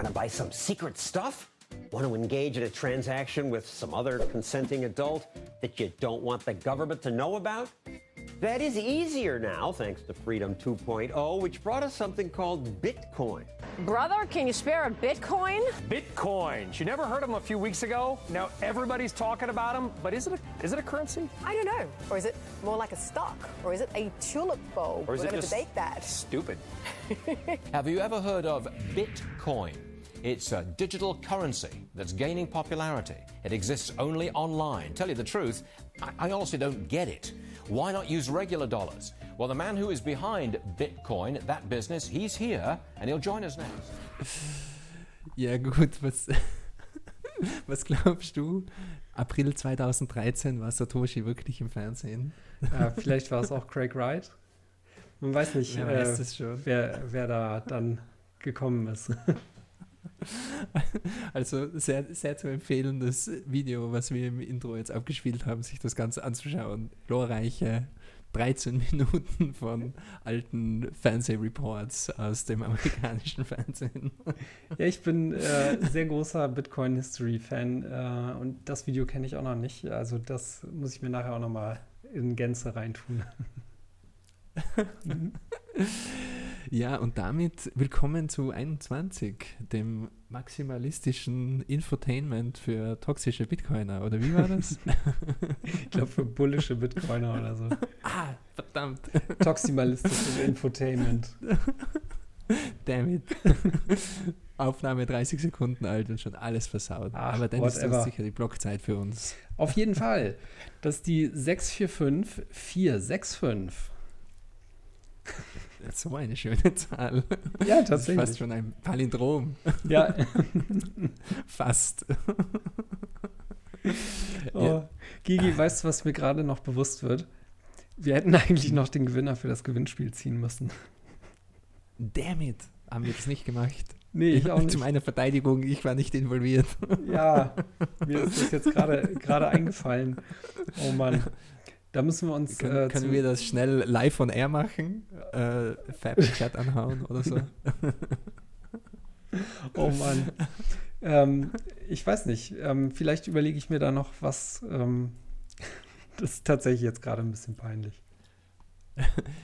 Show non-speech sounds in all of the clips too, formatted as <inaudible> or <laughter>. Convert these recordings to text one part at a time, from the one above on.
Want to buy some secret stuff? Want to engage in a transaction with some other consenting adult that you don't want the government to know about? That is easier now, thanks to Freedom 2.0, which brought us something called Bitcoin. Brother, can you spare a Bitcoin? Bitcoin. You never heard of them a few weeks ago? Now everybody's talking about them, but is it a, is it a currency? I don't know. Or is it more like a stock? Or is it a tulip bulb? Or is We're it going to just debate that. stupid? <laughs> Have you ever heard of Bitcoin? It's a digital currency that's gaining popularity. It exists only online. Tell you the truth, I, I honestly don't get it. Why not use regular dollars? Well, the man who is behind Bitcoin, that business, he's here and he'll join us next. <laughs> Ja, gut, was, <laughs> was glaubst du? April 2013 war Satoshi wirklich im Fernsehen? Ja, vielleicht war es auch Craig Wright. Man weiß nicht, Wer äh, weiß wer, wer da dann gekommen ist. <laughs> <laughs> Also sehr, sehr zu empfehlen, das Video, was wir im Intro jetzt abgespielt haben, sich das Ganze anzuschauen. Glorreiche 13 Minuten von alten Fernsehreports aus dem amerikanischen Fernsehen. Ja, ich bin äh, sehr großer Bitcoin-History-Fan äh, und das Video kenne ich auch noch nicht. Also das muss ich mir nachher auch noch mal in Gänze reintun. <laughs> Ja, und damit willkommen zu 21, dem maximalistischen Infotainment für toxische Bitcoiner. Oder wie war das? <laughs> Ich glaube für bullische Bitcoiner oder so. <laughs> ah, verdammt. Toximalistisches Infotainment. <laughs> Damn it. Aufnahme 30 Sekunden alt und schon alles versaut. Ach, Aber dann ist whatever. das sicher die Blockzeit für uns. Auf jeden Fall. Das ist die 645465. So eine schöne <laughs> Zahl. Ja, Das ist fast tatsächlich. schon ein Palindrom. Ja. <laughs> Fast. <laughs> Oh. Gigi, weißt du, was mir gerade noch bewusst wird? Wir hätten eigentlich noch den Gewinner für das Gewinnspiel ziehen müssen. Damn it. Haben wir das nicht gemacht? Nee, ich auch nicht. Zu meiner Verteidigung, ich war nicht involviert. Ja, mir ist das jetzt gerade gerade eingefallen. Oh Mann. Da müssen wir uns. Können, äh, können wir das schnell live on air machen? Äh, Fab-Chat <laughs> anhauen oder so? <laughs> Oh Mann. ähm, ich weiß nicht. Ähm, vielleicht überlege ich mir da noch was. Ähm, <laughs> das ist tatsächlich jetzt gerade ein bisschen peinlich.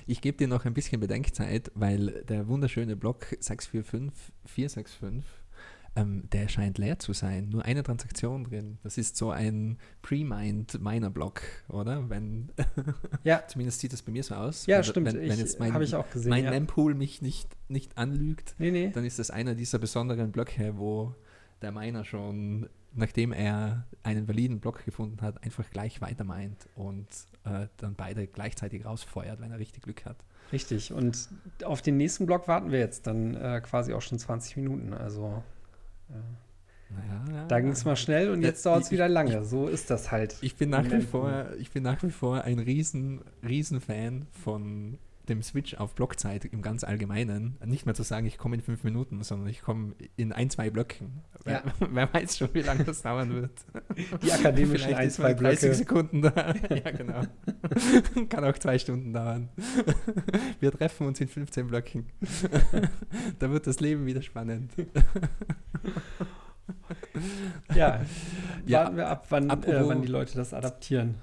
Ich gebe dir noch ein bisschen Bedenkzeit, weil der wunderschöne Block 645465, ähm, der scheint leer zu sein. Nur eine Transaktion drin. Das ist so ein pre-mined Miner-Block, oder? Wenn, <laughs> Ja. zumindest sieht das bei mir so aus. Ja, Wenn- stimmt. Wenn, wenn Ich- jetzt mein, ich auch gesehen, mein ja. Mempool mich nicht, nicht anlügt, Nee, nee. dann ist das einer dieser besonderen Blöcke, wo der Miner schon, nachdem er einen validen Block gefunden hat, einfach gleich weiter meint und äh, dann beide gleichzeitig rausfeuert, wenn er richtig Glück hat. Richtig. Und auf den nächsten Block warten wir jetzt dann äh, quasi auch schon 20 Minuten. Also Naja, da ging es mal schnell und Ja, jetzt dauert es wieder lange. So ist das halt. Ich bin nach wie vor, ich bin nach wie vor ein riesen, riesen Fan von dem Switch auf Blockzeit im ganz Allgemeinen. Nicht mehr zu sagen, ich komme in fünf Minuten, sondern ich komme in ein, zwei Blöcken. Ja. Wer, <laughs> wer weiß schon, wie lange das dauern wird. <laughs> Die akademischen Vielleicht ein, zwei mal 30 Blöcke. Sekunden da. <laughs> ja, genau. Kann auch zwei Stunden dauern. Wir treffen uns in 15 Blöcken. da wird das Leben wieder spannend. Ja, Ja, warten wir ab, wann, äh, wann die Leute das adaptieren.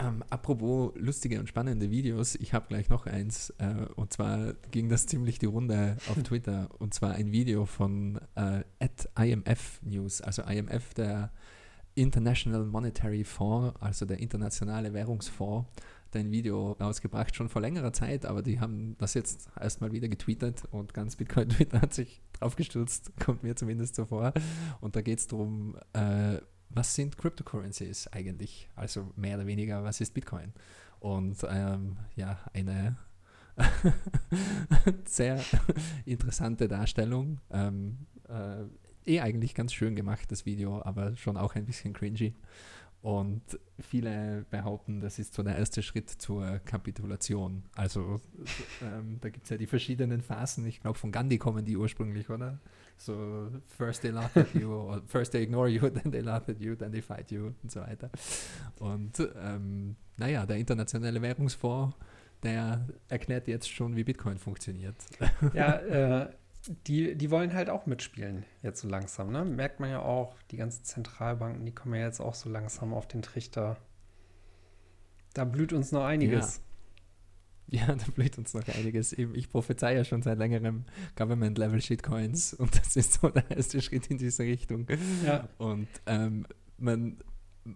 Ähm, apropos lustige und spannende Videos, ich habe gleich noch eins. Äh, und zwar ging das ziemlich die Runde auf <laughs> Twitter. Und zwar ein Video von äh, IMF News. Also IMF, der International Monetary Fund, also der internationale Währungsfonds, hat ein Video rausgebracht, schon vor längerer Zeit, aber die haben das jetzt erstmal wieder getweetet und ganz Bitcoin Twitter hat sich draufgestürzt, <laughs> kommt mir zumindest so vor. Und da geht es darum, äh, was sind Cryptocurrencies eigentlich? Also mehr oder weniger, was ist Bitcoin? Und ähm, ja, eine <laughs> sehr interessante Darstellung. Ähm, äh, eh eigentlich ganz schön gemacht, das Video, aber schon auch ein bisschen cringy. Und viele behaupten, das ist so der erste Schritt zur Kapitulation. Also ähm, da gibt es ja die verschiedenen Phasen. Ich glaube, von Gandhi kommen die ursprünglich, oder? So first they laugh at you, first they ignore you, <laughs> then they laugh at you, then they fight you und so weiter. Und ähm, naja, der internationale Währungsfonds, der erklärt jetzt schon, wie Bitcoin funktioniert. Ja, äh, die, die wollen halt auch mitspielen, jetzt so langsam. Ne? Merkt man ja auch, die ganzen Zentralbanken, die kommen ja jetzt auch so langsam auf den Trichter. Da blüht uns noch einiges. Ja, <laughs> da blüht uns noch einiges. Ich prophezei ja schon seit längerem Government-Level-Shitcoins <laughs> und das ist so der erste Schritt in diese Richtung. Ja. Und ähm, man,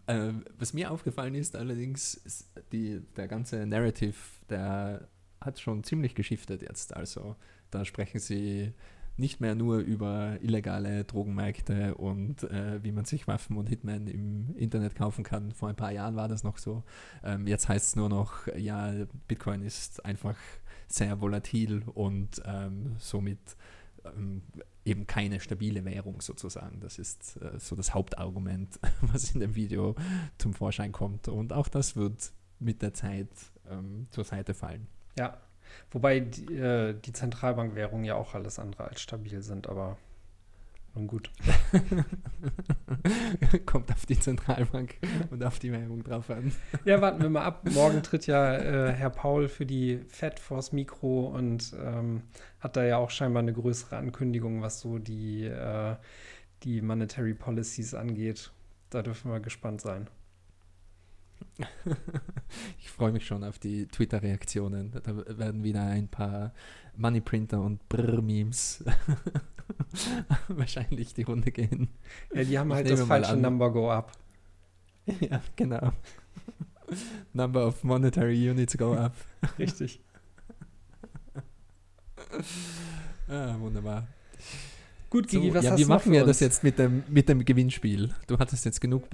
äh, was mir aufgefallen ist allerdings, ist die, der ganze Narrative, der hat schon ziemlich geschiftet jetzt. Also da sprechen sie nicht mehr nur über illegale Drogenmärkte und äh, wie man sich Waffen und Hitman im Internet kaufen kann. Vor ein paar Jahren war das noch so. Ähm, jetzt heißt es nur noch, ja, Bitcoin ist einfach sehr volatil und ähm, somit ähm, eben keine stabile Währung sozusagen. Das ist äh, so das Hauptargument, <laughs> was in dem Video zum Vorschein kommt. Und auch das wird mit der Zeit ähm, zur Seite fallen. Ja, Wobei die, äh, die Zentralbankwährungen ja auch alles andere als stabil sind, aber nun gut. <laughs> Kommt auf die Zentralbank und auf die Währung drauf an. <laughs> Ja, warten wir mal ab. Morgen tritt ja äh, Herr Paul für die Fed vors Mikro und ähm, hat da ja auch scheinbar eine größere Ankündigung, was so die, äh, die Monetary Policies angeht. Da dürfen wir gespannt sein. <laughs> ich freue mich schon auf die Twitter-Reaktionen. Da werden wieder ein paar Moneyprinter und Brr-Memes <laughs> wahrscheinlich die Runde gehen. Ja, die haben ich halt das falsche Number Go Up. <laughs> ja, genau. Number of Monetary Units Go Up. Richtig. ah, wunderbar. Gut, Gigi, so, was ja, hast wie machen wir das jetzt mit dem, mit dem Gewinnspiel? Du hattest jetzt genug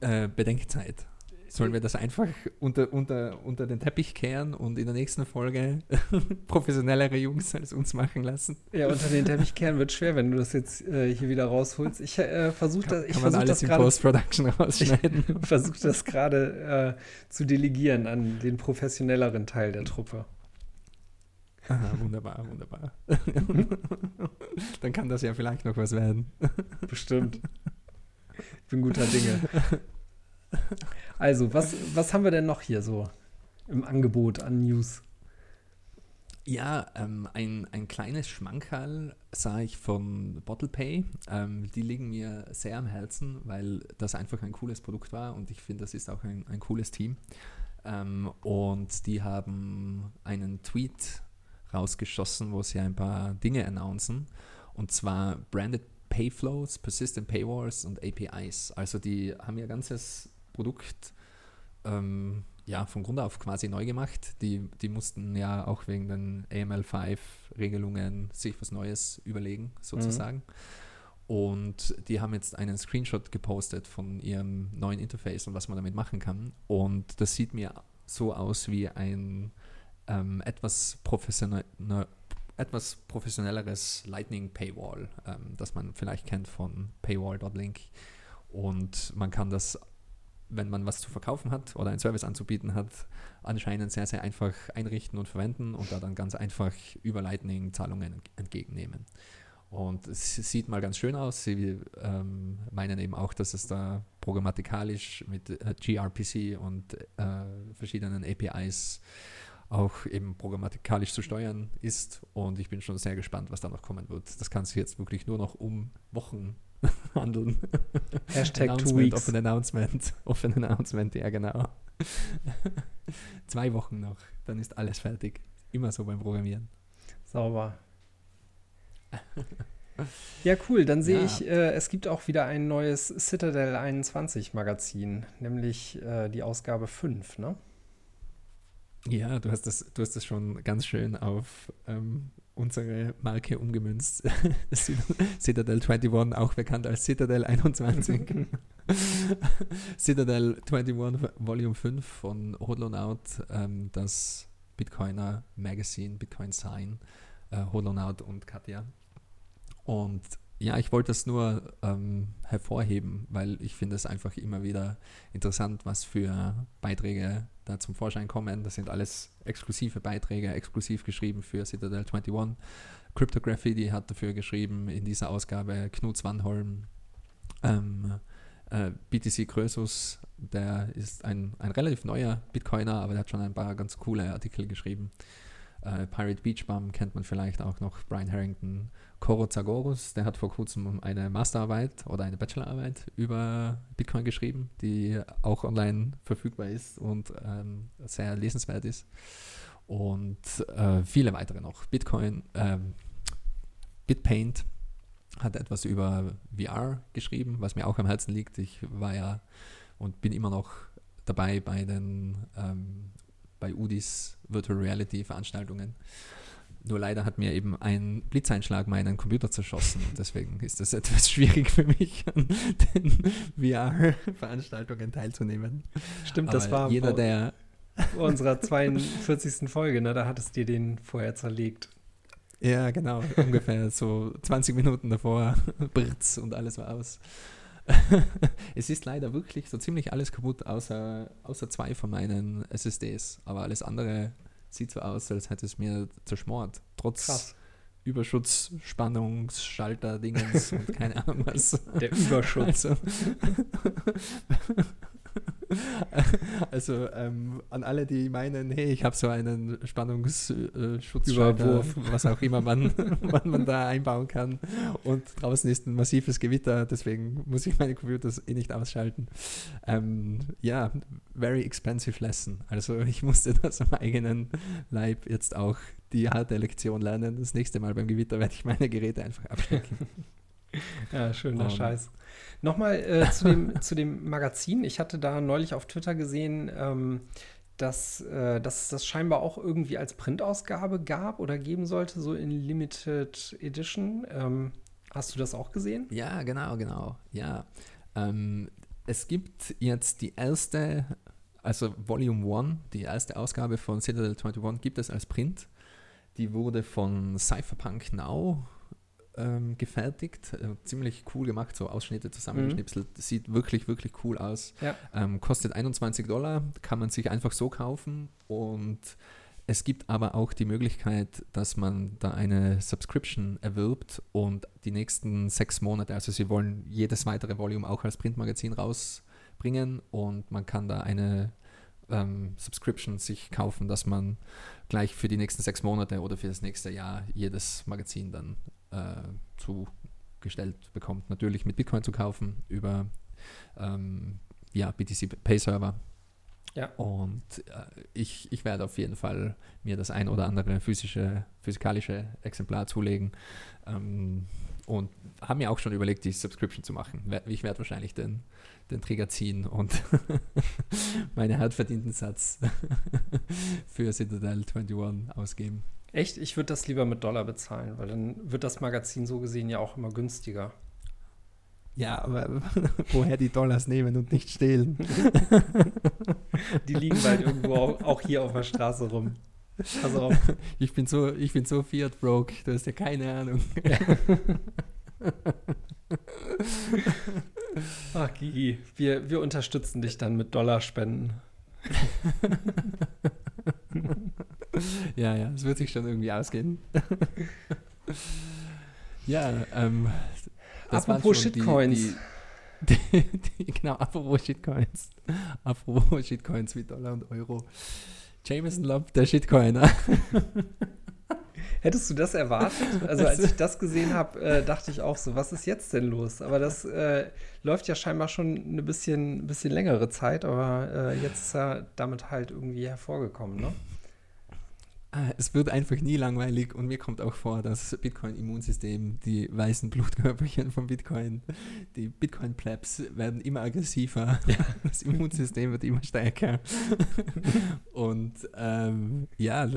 äh, Bedenkzeit. Sollen wir das einfach unter, unter, unter den Teppich kehren und in der nächsten Folge <laughs> professionellere Jungs als uns machen lassen? Ja, unter den Teppich kehren wird schwer, wenn du das jetzt äh, hier wieder rausholst. Ich äh, versuche das, ich kann man alles das in Post-Production <laughs> rausschneiden. <laughs> Ich versuche das gerade äh, zu delegieren an den professionelleren Teil der Truppe. Aha, wunderbar, wunderbar. Dann kann das ja vielleicht noch was werden. Bestimmt. Ich bin guter Dinge. Also, was, was haben wir denn noch hier so im Angebot an News? Ja, ähm, ein, ein kleines Schmankerl sah ich von BottlePay. Ähm, die liegen mir sehr am Herzen, weil das einfach ein cooles Produkt war und ich finde, das ist auch ein, ein cooles Team. Ähm, und die haben einen Tweet rausgeschossen, wo sie ein paar Dinge announcen. Und zwar Branded Payflows, Persistent Paywalls und APIs. Also die haben ihr ganzes Produkt ähm, ja, von Grund auf quasi neu gemacht. Die, die mussten ja auch wegen den AML5-Regelungen sich was Neues überlegen, sozusagen. Mhm. Und die haben jetzt einen Screenshot gepostet von ihrem neuen Interface und was man damit machen kann. Und das sieht mir so aus wie ein ähm, etwas, professionell, ne, etwas professionelleres Lightning Paywall, ähm, das man vielleicht kennt von paywall.link. Und man kann das wenn man was zu verkaufen hat oder einen Service anzubieten hat, anscheinend sehr, sehr einfach einrichten und verwenden und da dann ganz einfach über Lightning Zahlungen entgegennehmen. Und es sieht mal ganz schön aus. Sie ähm, meinen eben auch, dass es da programmatikalisch mit äh, gRPC und äh, verschiedenen APIs auch eben programmatikalisch zu steuern ist. Und ich bin schon sehr gespannt, was da noch kommen wird. Das kann sich jetzt wirklich nur noch um Wochen <laughs> handeln. Hashtag two weeks. Open Announcement. <laughs> Open Announcement, ja genau. <laughs> Zwei Wochen noch, dann ist alles fertig. Immer so beim Programmieren. Sauber. Ja, cool. Dann sehe ja. ich, äh, es gibt auch wieder ein neues Citadel 21 Magazin, nämlich äh, die Ausgabe 5, ne? Ja, du hast das, du hast das schon ganz schön auf ähm, unsere Marke umgemünzt. <laughs> Citadel 21, auch bekannt als Citadel 21. <laughs> Citadel 21 Volume 5 von Hodlonaut, ähm, das Bitcoiner Magazine, Bitcoin Sign, äh, Hodlonaut und Katja. Und ja, ich wollte das nur ähm, hervorheben, weil ich finde es einfach immer wieder interessant, was für Beiträge da zum Vorschein kommen. Das sind alles exklusive Beiträge, exklusiv geschrieben für Citadel 21. Cryptography, die hat dafür geschrieben in dieser Ausgabe Knut Swanholm. Ähm, äh, BTC Krösus, der ist ein, ein relativ neuer Bitcoiner, aber der hat schon ein paar ganz coole Artikel geschrieben. Äh, Pirate Beach Bum kennt man vielleicht auch noch. Brian Harrington, Coro Zagorus, der hat vor kurzem eine Masterarbeit oder eine Bachelorarbeit über Bitcoin geschrieben, die auch online verfügbar ist und ähm, sehr lesenswert ist. Und äh, viele weitere noch. Bitcoin, ähm, Bitpaint hat etwas über VR geschrieben, was mir auch am Herzen liegt. Ich war ja und bin immer noch dabei bei den ähm, bei UDIs Virtual Reality Veranstaltungen. Nur leider hat mir eben ein Blitzeinschlag meinen Computer zerschossen deswegen ist es <laughs> etwas schwierig für mich, an den VR-Veranstaltungen teilzunehmen. Stimmt, Aber das war jeder, der unserer 42. Folge, ne? Da hattest du den vorher zerlegt. Ja, genau. Ungefähr so 20 Minuten davor, <laughs> Britz und alles war aus. <laughs> es ist leider wirklich so ziemlich alles kaputt, außer, außer zwei von meinen SSDs. Aber alles andere sieht so aus, als hätte es mir zerschmort. Trotz Krass. Überschutz, Spannungsschalter, Dingens und keine Ahnung <laughs> was. Der Überschutz. Also, <laughs> also ähm, an alle, die meinen, hey, ich habe so einen Spannungsschutz, Überwurf. was auch immer man, <laughs> man, man da einbauen kann. Und draußen ist ein massives Gewitter, deswegen muss ich meine Computers eh nicht ausschalten. Ähm, ja, very expensive lesson. Also ich musste <laughs> das am eigenen Leib jetzt auch die harte Lektion lernen. Das nächste Mal beim Gewitter werde ich meine Geräte einfach abstecken. <laughs> <laughs> Ja, schöner Um, Scheiß. Nochmal äh, zu, dem, <laughs> zu dem Magazin. Ich hatte da neulich auf Twitter gesehen, ähm, dass, äh, dass es das scheinbar auch irgendwie als Printausgabe gab oder geben sollte, so in Limited Edition. Ähm, hast du das auch gesehen? Ja, genau, genau. Ja. Ähm, es gibt jetzt die erste, also Volume 1, die erste Ausgabe von Citadel 21 gibt es als Print. Die wurde von Cypherpunk Now ähm, gefertigt. Äh, ziemlich cool gemacht, so Ausschnitte zusammengeschnipselt. Sieht wirklich, wirklich cool aus. Ja. Ähm, kostet 21 Dollar, kann man sich einfach so kaufen und es gibt aber auch die Möglichkeit, dass man da eine Subscription erwirbt und die nächsten sechs Monate, also sie wollen jedes weitere Volume auch als Printmagazin rausbringen und man kann da eine ähm, Subscription sich kaufen, dass man gleich für die nächsten sechs Monate oder für das nächste Jahr jedes Magazin dann zugestellt bekommt. Natürlich mit Bitcoin zu kaufen über ähm, ja, BTC Pay Server. Ja. Und äh, ich, ich werde auf jeden Fall mir das ein oder andere physische, physikalische Exemplar zulegen. Ähm, und habe mir auch schon überlegt, die Subscription zu machen. Ich werde wahrscheinlich den, den Trigger ziehen und <laughs> meinen hart verdienten Satz <laughs> für Citadel 21 ausgeben. Echt? Ich würde das lieber mit Dollar bezahlen, weil dann wird das Magazin so gesehen ja auch immer günstiger. Ja, aber <laughs> woher die Dollars nehmen und nicht stehlen? <laughs> Die liegen bald irgendwo auch, auch hier auf der Straße rum. Pass auf. <laughs> Ich bin so, ich bin so Fiat broke, du hast ja keine Ahnung. Ach, Gigi, wir, wir unterstützen dich dann mit Dollarspenden. <laughs> Ja, ja, es wird sich schon irgendwie ausgehen. <laughs> ja, ähm, das Apropos Shitcoins. Die, <laughs> die, die, genau, apropos Shitcoins. Apropos Shitcoins wie Dollar und Euro. Jameson Love, der Shitcoiner. Hättest du das erwartet? Also als ich das gesehen habe, äh, dachte ich auch so, was ist jetzt denn los? Aber das äh, läuft ja scheinbar schon eine bisschen, bisschen längere Zeit, aber äh, jetzt ist er damit halt irgendwie hervorgekommen, ne? Ah, Es wird einfach nie langweilig und mir kommt auch vor, das Bitcoin-Immunsystem, die weißen Blutkörperchen von Bitcoin, die Bitcoin-Plebs werden immer aggressiver, <laughs> das Immunsystem wird immer stärker. <laughs> und ähm, ja,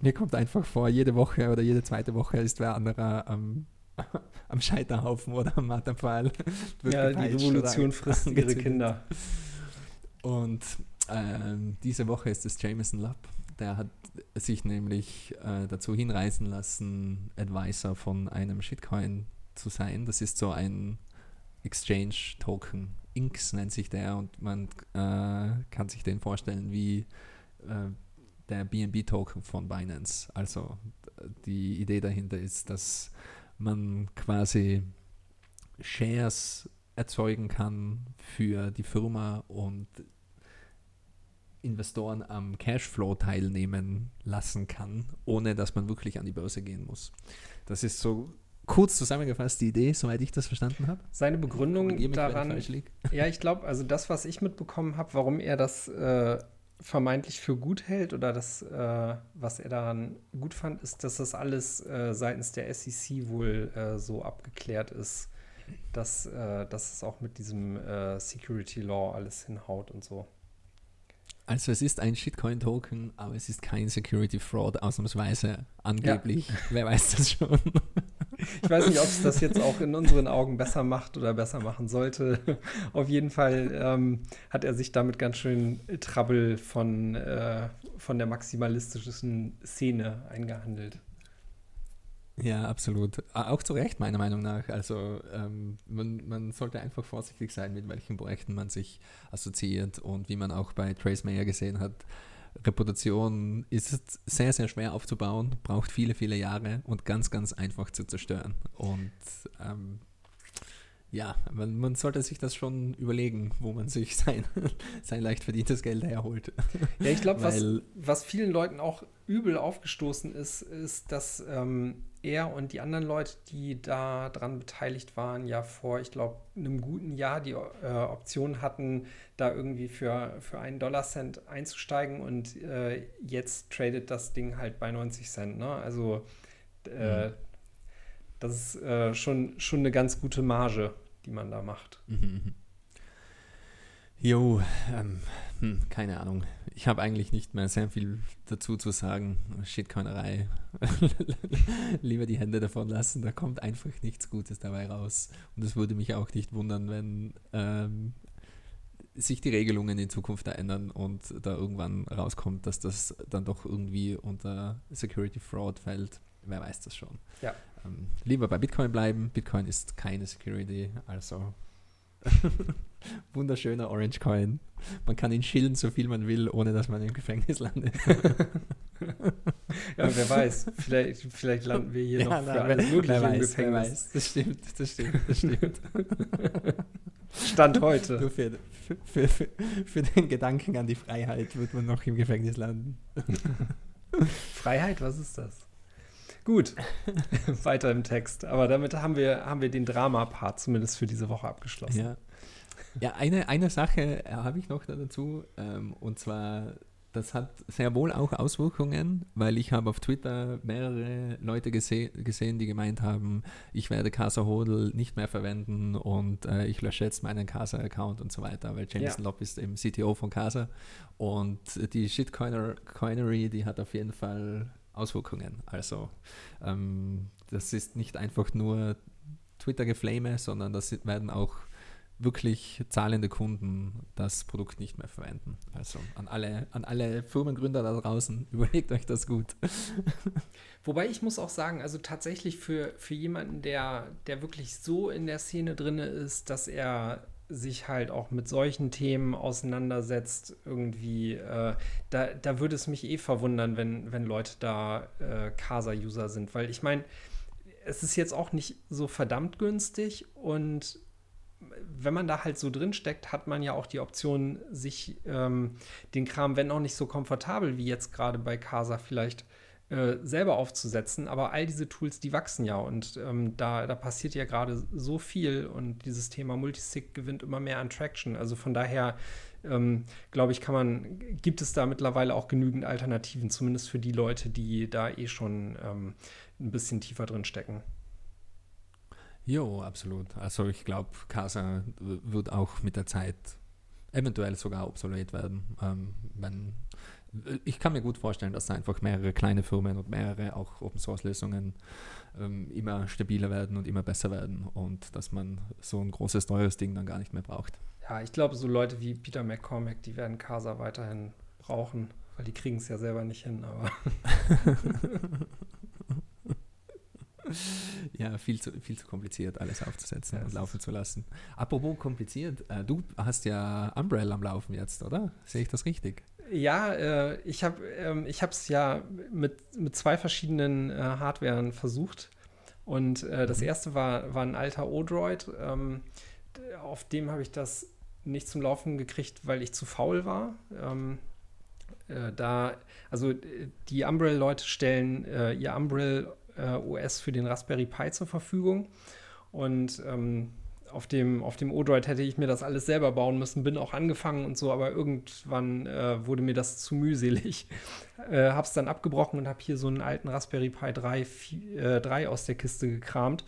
mir kommt einfach vor, jede Woche oder jede zweite Woche ist wer anderer am, <laughs> am Scheiterhaufen oder am Marterpfahl. <laughs> wird Ja, die Revolution frisst ihre. Kinder. Und ähm, diese Woche ist es Jameson Lab. Der hat sich nämlich äh, dazu hinreißen lassen, Advisor von einem Shitcoin zu sein. Das ist so ein Exchange-Token. Inks nennt sich der und man äh, kann sich den vorstellen wie äh, der BNB-Token von Binance. Also die Idee dahinter ist, dass man quasi Shares erzeugen kann für die Firma und Investoren am Cashflow teilnehmen lassen kann, ohne dass man wirklich an die Börse gehen muss. Das ist so kurz zusammengefasst die Idee, soweit ich das verstanden habe. Seine Begründung daran, ja, ich glaube, also das, was ich mitbekommen habe, warum er das äh, vermeintlich für gut hält oder das, äh, was er daran gut fand, ist, dass das alles äh, seitens der SEC wohl äh, so abgeklärt ist, dass, äh, dass es auch mit diesem äh, Security Law alles hinhaut und so. Also es ist ein Shitcoin-Token, aber es ist kein Security Fraud, ausnahmsweise angeblich. <laughs> Wer weiß das schon? Ich weiß nicht, ob es das jetzt auch in unseren Augen besser macht oder besser machen sollte. <laughs> Auf jeden Fall ähm, hat er sich damit ganz schön Trouble von, äh, von der maximalistischen Szene eingehandelt. Ja, absolut. Auch zu Recht, meiner Meinung nach. Also ähm, man, man sollte einfach vorsichtig sein, mit welchen Projekten man sich assoziiert und wie man auch bei Trace Mayer gesehen hat. Reputation ist sehr, sehr schwer aufzubauen, braucht viele, viele Jahre und ganz, ganz einfach zu zerstören. Und ähm, ja, man, man sollte sich das schon überlegen, wo man sich <laughs> sein, sein leicht verdientes Geld herholt. Ja, ich glaube, was, was vielen Leuten auch übel aufgestoßen ist, ist, dass ähm, er und die anderen Leute, die da dran beteiligt waren, ja vor, ich glaube, einem guten Jahr die äh, Option hatten, da irgendwie für, für einen Dollar-Cent einzusteigen und äh, jetzt tradet das Ding halt bei 90 Cent. Ne? Also äh, das ist äh, schon, schon eine ganz gute Marge, die man da macht. Mhm. Jo, ähm, hm, keine Ahnung. Ich habe eigentlich nicht mehr sehr viel dazu zu sagen. Shitcoinerei. <laughs> Lieber die Hände davon lassen, da kommt einfach nichts Gutes dabei raus. Und es würde mich auch nicht wundern, wenn ähm, sich die Regelungen in Zukunft da ändern und da irgendwann rauskommt, dass das dann doch irgendwie unter Security Fraud fällt. Wer weiß das schon. Ja. Ähm, lieber bei Bitcoin bleiben. Bitcoin ist keine Security, also <laughs> wunderschöner Orange Coin. Man kann ihn chillen, so viel man will, ohne dass man im Gefängnis landet. Ja, wer weiß, vielleicht, vielleicht landen wir hier noch für na, alles Mögliche im weiß, wer Gefängnis. weiß. Das stimmt, das stimmt, das stimmt. <laughs> Stand heute. Nur für, für, für, für den Gedanken an die Freiheit wird man noch im Gefängnis landen. <laughs> Freiheit, was ist das? Gut, <laughs> weiter im Text. Aber damit haben wir, haben wir den Drama-Part zumindest für diese Woche abgeschlossen. Ja, ja eine, eine Sache äh, habe ich noch da dazu, ähm, und zwar, das hat sehr wohl auch Auswirkungen, weil ich habe auf Twitter mehrere Leute gese gesehen, die gemeint haben, ich werde Casa Hodl nicht mehr verwenden und äh, ich lösche jetzt meinen Casa-Account und so weiter, weil Jameson Ja. Lopp ist eben CTO von Casa und die Shitcoinery, die hat auf jeden Fall Auswirkungen. Also ähm, das ist nicht einfach nur Twitter-Geflame, sondern das werden auch wirklich zahlende Kunden das Produkt nicht mehr verwenden. Also an alle, an alle Firmengründer da draußen, <laughs> überlegt euch das gut. <laughs> Wobei ich muss auch sagen, also tatsächlich für, für jemanden, der, der wirklich so in der Szene drin ist, dass er sich halt auch mit solchen Themen auseinandersetzt, irgendwie, äh, da, da würde es mich eh verwundern, wenn, wenn Leute da äh, Casa-User sind, weil ich meine, es ist jetzt auch nicht so verdammt günstig und wenn man da halt so drin steckt, hat man ja auch die Option, sich ähm, den Kram, wenn auch nicht so komfortabel wie jetzt gerade bei Casa vielleicht äh, selber aufzusetzen. Aber all diese Tools, die wachsen ja und ähm, da, da passiert ja gerade so viel und dieses Thema Multisig gewinnt immer mehr an Traction. Also von daher ähm, glaube ich, kann man, gibt es da mittlerweile auch genügend Alternativen, zumindest für die Leute, die da eh schon ähm, ein bisschen tiefer drin stecken. Jo, absolut. Also ich glaube, Casa wird auch mit der Zeit eventuell sogar obsolet werden. Ähm, wenn, ich kann mir gut vorstellen, dass da einfach mehrere kleine Firmen und mehrere auch Open-Source-Lösungen ähm, immer stabiler werden und immer besser werden und dass man so ein großes, teures Ding dann gar nicht mehr braucht. Ja, ich glaube, so Leute wie Peter McCormack, die werden Casa weiterhin brauchen, weil die kriegen es ja selber nicht hin, aber <laughs> Ja, viel zu, viel zu kompliziert, alles aufzusetzen Ja, und laufen zu lassen. Apropos kompliziert, äh, du hast ja Umbrella am Laufen jetzt, oder? Sehe ich das richtig? Ja, äh, ich habe ähm, ich es ja mit, mit zwei verschiedenen äh, Hardwaren versucht. Und äh, das erste war, war ein alter Odroid. Ähm, auf dem habe ich das nicht zum Laufen gekriegt, weil ich zu faul war. Ähm, äh, da, also die Umbrel-Leute stellen äh, ihr Umbrel äh, OS für den Raspberry Pi zur Verfügung. Und ähm, auf dem, auf dem Odroid hätte ich mir das alles selber bauen müssen, bin auch angefangen und so, aber irgendwann äh, wurde mir das zu mühselig. <laughs> Äh, hab's dann abgebrochen und habe hier so einen alten Raspberry Pi 3, 4, äh, 3 aus der Kiste gekramt.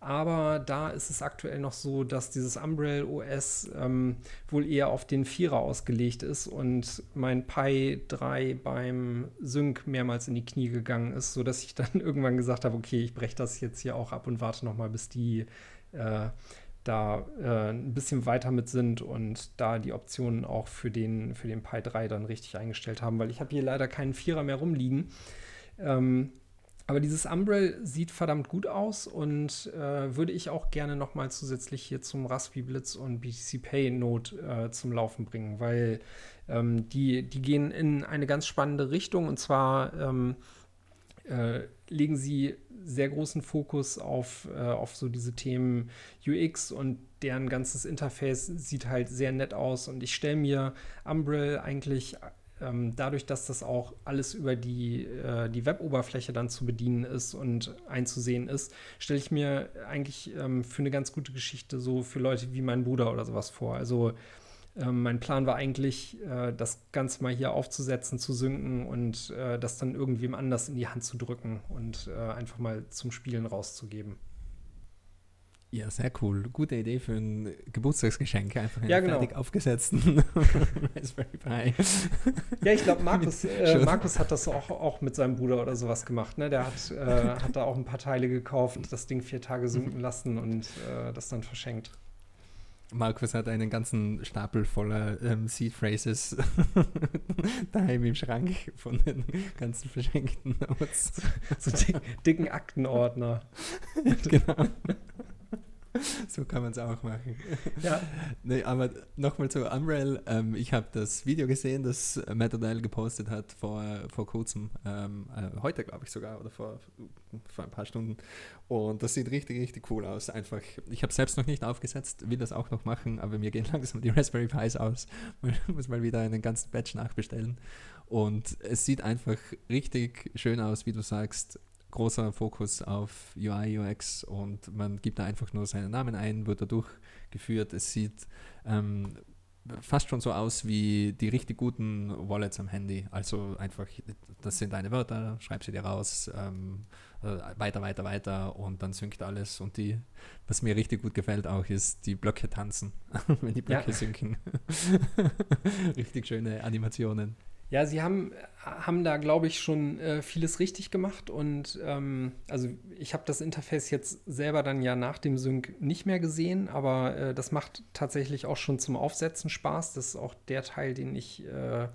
Aber da ist es aktuell noch so, dass dieses Umbrel OS ähm, wohl eher auf den Vierer ausgelegt ist und mein Pi 3 beim Sync mehrmals in die Knie gegangen ist, sodass ich <laughs> dann irgendwann gesagt habe, okay, ich breche das jetzt hier auch ab und warte noch mal, bis die äh, da äh, ein bisschen weiter mit sind und da die Optionen auch für den, für den Pi 3 dann richtig eingestellt haben, weil ich habe hier leider keinen Vierer mehr rumliegen. Ähm, aber dieses Umbrel sieht verdammt gut aus und äh, würde ich auch gerne noch mal zusätzlich hier zum Raspi Blitz und BTC Pay Note äh, zum Laufen bringen, weil ähm, die, die gehen in eine ganz spannende Richtung und zwar ähm, äh, legen sie sehr großen Fokus auf, äh, auf so diese Themen UX und deren ganzes Interface sieht halt sehr nett aus und ich stelle mir Umbrel eigentlich ähm, dadurch, dass das auch alles über die, äh, die Web-Oberfläche dann zu bedienen ist und einzusehen ist, stelle ich mir eigentlich ähm, für eine ganz gute Geschichte so für Leute wie mein Bruder oder sowas vor. Also ähm, mein Plan war eigentlich, äh, das Ganze mal hier aufzusetzen, zu synken und äh, das dann irgendwem anders in die Hand zu drücken und äh, einfach mal zum Spielen rauszugeben. Ja, sehr cool. Gute Idee für ein Geburtstagsgeschenk. Einfach einen Ja, genau. fertig aufgesetzten Raspberry <laughs> Pi. Ja, ich glaube, Markus, <laughs> äh, Markus hat das auch, auch mit seinem Bruder oder sowas gemacht. Ne? Der hat, äh, hat da auch ein paar Teile gekauft, das Ding vier Tage synken lassen und äh, das dann verschenkt. Markus hat einen ganzen Stapel voller ähm, Seed Phrases <laughs> daheim im Schrank von den ganzen verschenkten Notes. So dick, dicken Aktenordner. <laughs> genau. <laughs> So kann man es auch machen. Ja. <laughs> Nee, aber nochmal zu Umbrel. Ähm, ich habe das Video gesehen, das O'Dell gepostet hat vor, vor kurzem, ähm, äh, heute glaube ich sogar, oder vor, vor ein paar Stunden. Und das sieht richtig, richtig cool aus. Einfach, ich habe selbst noch nicht aufgesetzt, will das auch noch machen, aber mir gehen <laughs> langsam die Raspberry Pis aus. Man muss mal wieder einen ganzen Batch nachbestellen. Und es sieht einfach richtig schön aus, wie du sagst großer Fokus auf UI, UX und man gibt da einfach nur seinen Namen ein, wird da durchgeführt. Es sieht ähm, fast schon so aus wie die richtig guten Wallets am Handy. Also einfach, das sind deine Wörter, schreib sie dir raus, ähm, äh, weiter, weiter, weiter und dann synkt alles. Und die, was mir richtig gut gefällt auch, ist die Blöcke tanzen, <laughs> wenn die Blöcke Ja. synken. <laughs> richtig schöne Animationen. Ja, sie haben, haben da, glaube ich, schon äh, vieles richtig gemacht. Und ähm, also ich habe das Interface jetzt selber dann ja nach dem Sync nicht mehr gesehen, aber äh, das macht tatsächlich auch schon zum Aufsetzen Spaß. Das ist auch der Teil, den ich, äh,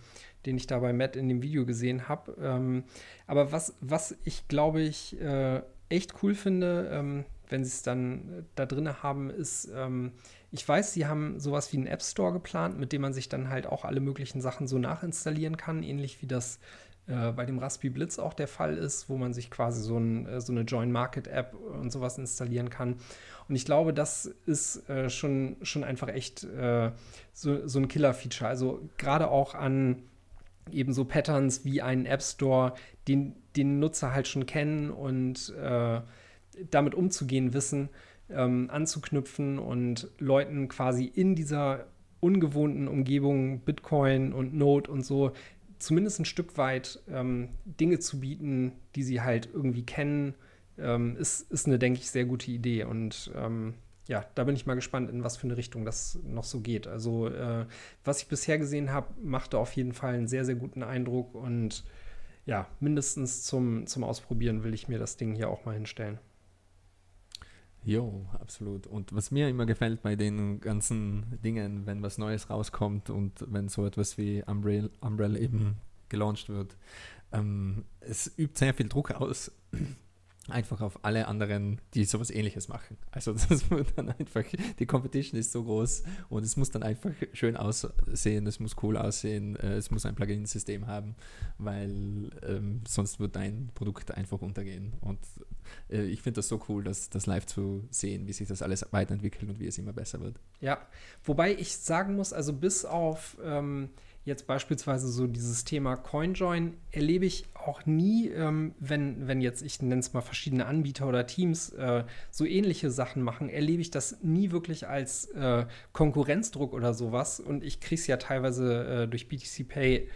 den ich da bei Matt in dem Video gesehen habe. Ähm, aber was, was ich, glaube ich, äh, echt cool finde, ähm, wenn sie es dann da drin haben, ist, ähm, ich weiß, sie haben sowas wie einen App Store geplant, mit dem man sich dann halt auch alle möglichen Sachen so nachinstallieren kann, ähnlich wie das äh, bei dem Raspi Blitz auch der Fall ist, wo man sich quasi so, ein, äh, so eine Join Market App und sowas installieren kann. Und ich glaube, das ist äh, schon, schon einfach echt äh, so, so ein Killer-Feature. Also gerade auch an eben so Patterns wie einen App Store, den, den Nutzer halt schon kennen und äh, damit umzugehen wissen, ähm, anzuknüpfen und Leuten quasi in dieser ungewohnten Umgebung Bitcoin und Node und so zumindest ein Stück weit ähm, Dinge zu bieten, die sie halt irgendwie kennen, ähm, ist, ist eine, denke ich, sehr gute Idee. Und ähm, ja, da bin ich mal gespannt, in was für eine Richtung das noch so geht. Also, äh, was ich bisher gesehen habe, machte auf jeden Fall einen sehr, sehr guten Eindruck und ja, mindestens zum, zum Ausprobieren will ich mir das Ding hier auch mal hinstellen. Jo, absolut. Und was mir immer gefällt bei den ganzen Dingen, wenn was Neues rauskommt und wenn so etwas wie Umbrella, Umbrella eben gelauncht wird, ähm, es übt sehr viel Druck aus, einfach auf alle anderen, die sowas ähnliches machen. Also <laughs> das wird dann einfach, die Competition ist so groß und es muss dann einfach schön aussehen, es muss cool aussehen, äh, es muss ein Plugin-System haben, weil ähm, sonst wird dein Produkt einfach untergehen. Und äh, ich finde das so cool, das, das live zu sehen, wie sich das alles weiterentwickelt und wie es immer besser wird. Ja, wobei ich sagen muss, also bis auf, ähm, jetzt beispielsweise so dieses Thema CoinJoin erlebe ich auch nie, ähm, wenn, wenn jetzt, ich nenne es mal verschiedene Anbieter oder Teams äh, so ähnliche Sachen machen, erlebe ich das nie wirklich als äh, Konkurrenzdruck oder sowas. Und ich kriege es ja teilweise äh, durch BTC Pay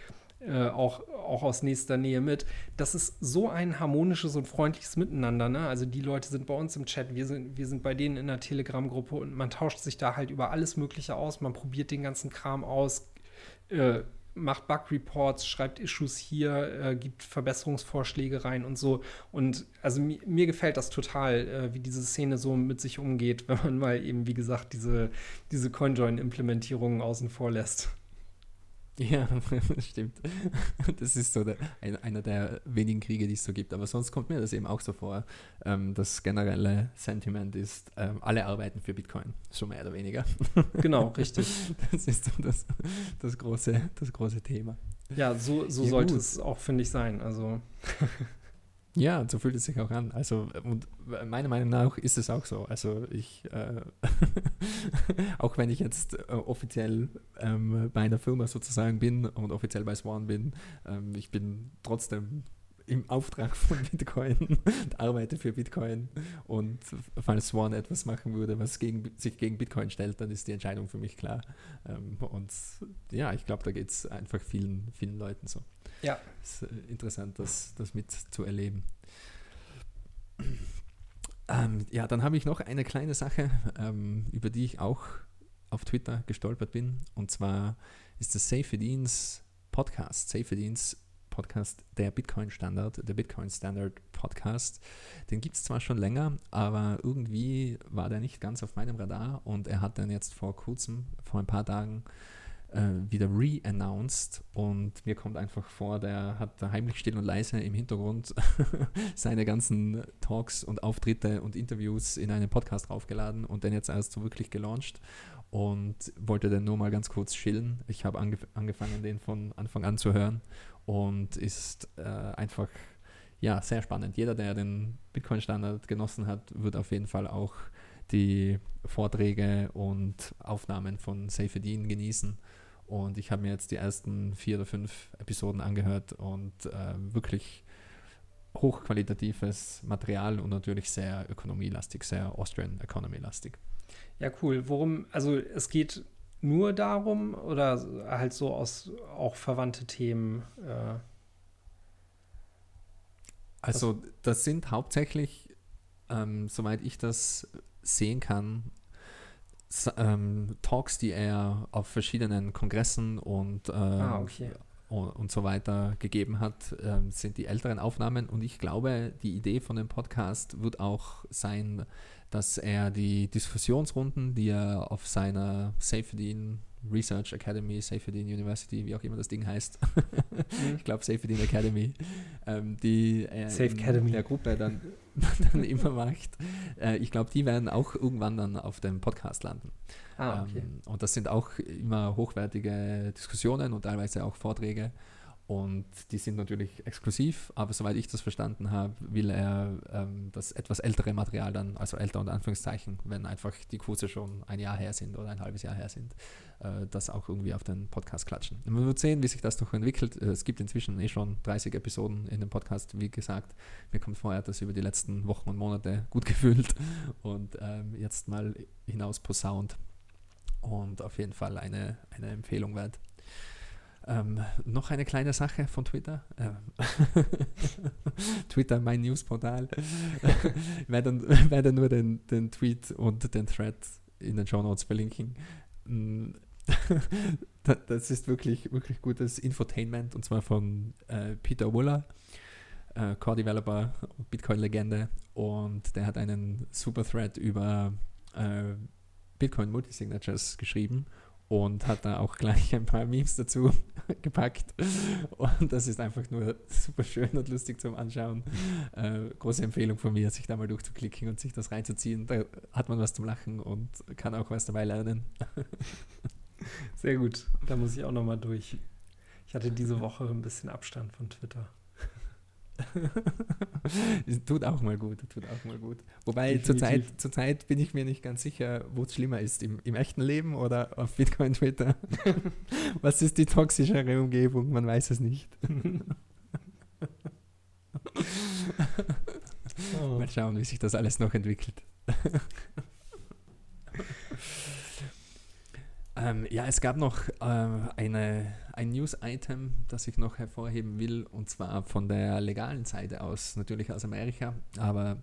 äh, auch, auch aus nächster Nähe mit. Das ist so ein harmonisches und freundliches Miteinander. Ne? Also die Leute sind bei uns im Chat, wir sind, wir sind bei denen in der Telegram-Gruppe und man tauscht sich da halt über alles Mögliche aus. Man probiert den ganzen Kram aus, äh, macht Bug-Reports, schreibt Issues hier, äh, gibt Verbesserungsvorschläge rein und so. Und also mi mir gefällt das total, äh, wie diese Szene so mit sich umgeht, <laughs> wenn man mal eben, wie gesagt, diese, diese CoinJoin-Implementierungen außen vor lässt. Ja, <laughs> stimmt. <laughs> Das ist so der, ein, einer der wenigen Kriege, die es so gibt. Aber sonst kommt mir das eben auch so vor. Ähm, das generelle Sentiment ist, ähm, alle arbeiten für Bitcoin, so mehr oder weniger. <laughs> Genau, richtig. Das ist so das, das, große, das große Thema. Ja, so, so Ja, sollte gut. es auch, finde ich, sein. Also, Ja, so fühlt es sich auch an. Also, und meiner Meinung nach ist es auch so. Also, ich, äh, <laughs> auch wenn ich jetzt äh, offiziell ähm, bei einer Firma sozusagen bin und offiziell bei Swan bin, ähm, ich bin trotzdem im Auftrag von <laughs> Bitcoin und arbeite für Bitcoin. Und falls Swan etwas machen würde, was gegen, sich gegen Bitcoin stellt, dann ist die Entscheidung für mich klar. Ähm, und ja, ich glaube, da geht es einfach vielen, vielen Leuten so. Ja. Es ist äh, interessant, das, das mitzuerleben. Ähm, ja, dann habe ich noch eine kleine Sache, ähm, über die ich auch auf Twitter gestolpert bin. Und zwar ist das Safedins Podcast. Safedins Podcast, der Bitcoin-Standard, der Bitcoin-Standard Podcast. Den gibt es zwar schon länger, aber irgendwie war der nicht ganz auf meinem Radar und er hat dann jetzt vor kurzem, vor ein paar Tagen, äh, wieder re-announced und mir kommt einfach vor, der hat da heimlich still und leise im Hintergrund <laughs> seine ganzen Talks und Auftritte und Interviews in einen Podcast draufgeladen und den jetzt erst so wirklich gelauncht und wollte den nur mal ganz kurz chillen. Ich habe angef angefangen, den von Anfang an zu hören und ist äh, einfach ja sehr spannend. Jeder, der den Bitcoin-Standard genossen hat, wird auf jeden Fall auch die Vorträge und Aufnahmen von Safedin genießen. Und ich habe mir jetzt die ersten vier oder fünf Episoden angehört und äh, wirklich hochqualitatives Material und natürlich sehr ökonomielastig, sehr Austrian Economy-lastig. Ja, cool. Worum, also es geht nur darum oder halt so aus auch verwandte Themen. Äh, Also das sind hauptsächlich, ähm, soweit ich das sehen kann, ähm, Talks, die er auf verschiedenen Kongressen und, ähm, Ah, okay. und, und so weiter gegeben hat, ähm, sind die älteren Aufnahmen. Und ich glaube, die Idee von dem Podcast wird auch sein, dass er die Diskussionsrunden, die er auf seiner Safedin Research Academy, Safedin University, wie auch immer das Ding heißt, <laughs> ich glaube Safedin Academy, ähm, die er Safe in Academy. der Gruppe dann, <laughs> dann immer macht. Äh, ich glaube, die werden auch irgendwann dann auf dem Podcast landen. ah, okay. Ähm, und das sind auch immer hochwertige Diskussionen und teilweise auch Vorträge. Und die sind natürlich exklusiv, aber soweit ich das verstanden habe, will er ähm, das etwas ältere Material dann, also älter unter Anführungszeichen, wenn einfach die Kurse schon ein Jahr her sind oder ein halbes Jahr her sind, äh, das auch irgendwie auf den Podcast klatschen. Und man wird sehen, wie sich das noch entwickelt. Äh, Es gibt inzwischen eh schon 30 Episoden in dem Podcast. Wie gesagt, mir kommt vor, er hat das über die letzten Wochen und Monate <laughs> gut gefüllt und ähm, jetzt mal hinaus posaunt und auf jeden Fall eine, eine Empfehlung wert. Ähm, noch eine kleine Sache von Twitter. Ähm, <laughs> Twitter, mein Newsportal. <laughs> ich werde, <laughs> nur den, den Tweet und den Thread in den Show Notes verlinken. Mm, da- das ist wirklich, wirklich gutes Infotainment und zwar von äh, Peter Wuller, äh, Core-Developer, Bitcoin-Legende und der hat einen super Thread über äh, Bitcoin Multisignatures geschrieben und hat da auch gleich ein paar Memes dazu <laughs> gepackt. Und das ist einfach nur super schön und lustig zum Anschauen. Äh, große Empfehlung von mir, sich da mal durchzuklicken und sich das reinzuziehen. Da hat man was zum Lachen und kann auch was dabei lernen. <laughs> Sehr gut. Da muss ich auch noch mal durch. Ich hatte diese Woche ein bisschen Abstand von Twitter. <laughs> tut auch mal gut, tut auch mal gut. Wobei zurzeit, zurzeit bin ich mir nicht ganz sicher, wo es schlimmer ist, im, im echten Leben oder auf Bitcoin Twitter. <laughs> Was ist die toxischere Umgebung? Man weiß es nicht. oh. <laughs> Mal schauen, wie sich das alles noch entwickelt. Ähm, ja, es gab noch äh, eine, ein News-Item, das ich noch hervorheben will, und zwar von der legalen Seite aus, natürlich aus Amerika, aber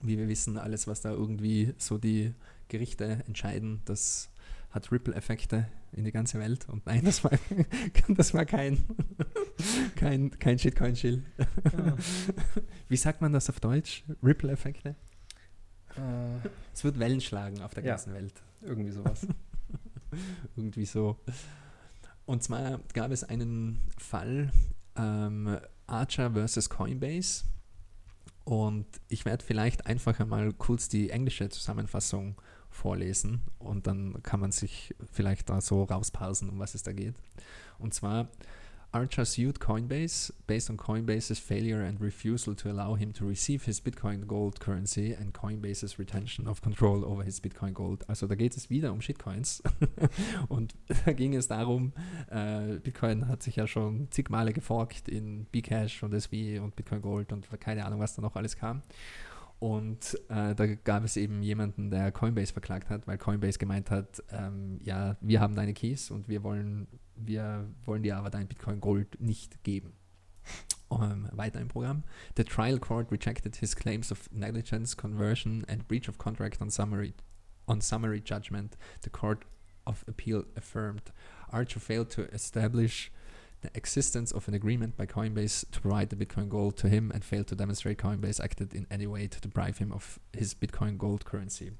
wie wir wissen, alles, was da irgendwie so die Gerichte entscheiden, das hat Ripple-Effekte in die ganze Welt. Und nein, das war, <laughs> das war kein, <laughs> kein, kein Shitcoin-Chill. Ja. Wie sagt man das auf Deutsch? Ripple-Effekte? Äh. Es wird Wellen schlagen auf der ganzen ja, Welt. Irgendwie sowas. <laughs> <laughs> irgendwie so. Und zwar gab es einen Fall ähm, Archer versus Coinbase. Und ich werde vielleicht einfach einmal kurz die englische Zusammenfassung vorlesen und dann kann man sich vielleicht da so rausparsen, um was es da geht. Und zwar Archer sued Coinbase based on Coinbase's failure and refusal to allow him to receive his Bitcoin Gold currency and Coinbase's retention of control over his Bitcoin Gold. Also da geht es wieder um Shitcoins. <laughs> und da ging es darum, äh, Bitcoin hat sich ja schon zig Male geforkt in Bcash und SV und Bitcoin Gold und keine Ahnung, was da noch alles kam. Und äh, da gab es eben jemanden, der Coinbase verklagt hat, weil Coinbase gemeint hat, ähm, ja, wir haben deine Keys und wir wollen, wir wollen dir aber dein Bitcoin Gold nicht geben. Um, ähm, weiter im Programm. The trial court rejected his claims of negligence, conversion and breach of contract on summary, on summary judgment. The court of appeal affirmed Archer failed to establish the existence of an agreement by Coinbase to provide the Bitcoin Gold to him and failed to demonstrate Coinbase acted in any way to deprive him of his Bitcoin Gold currency.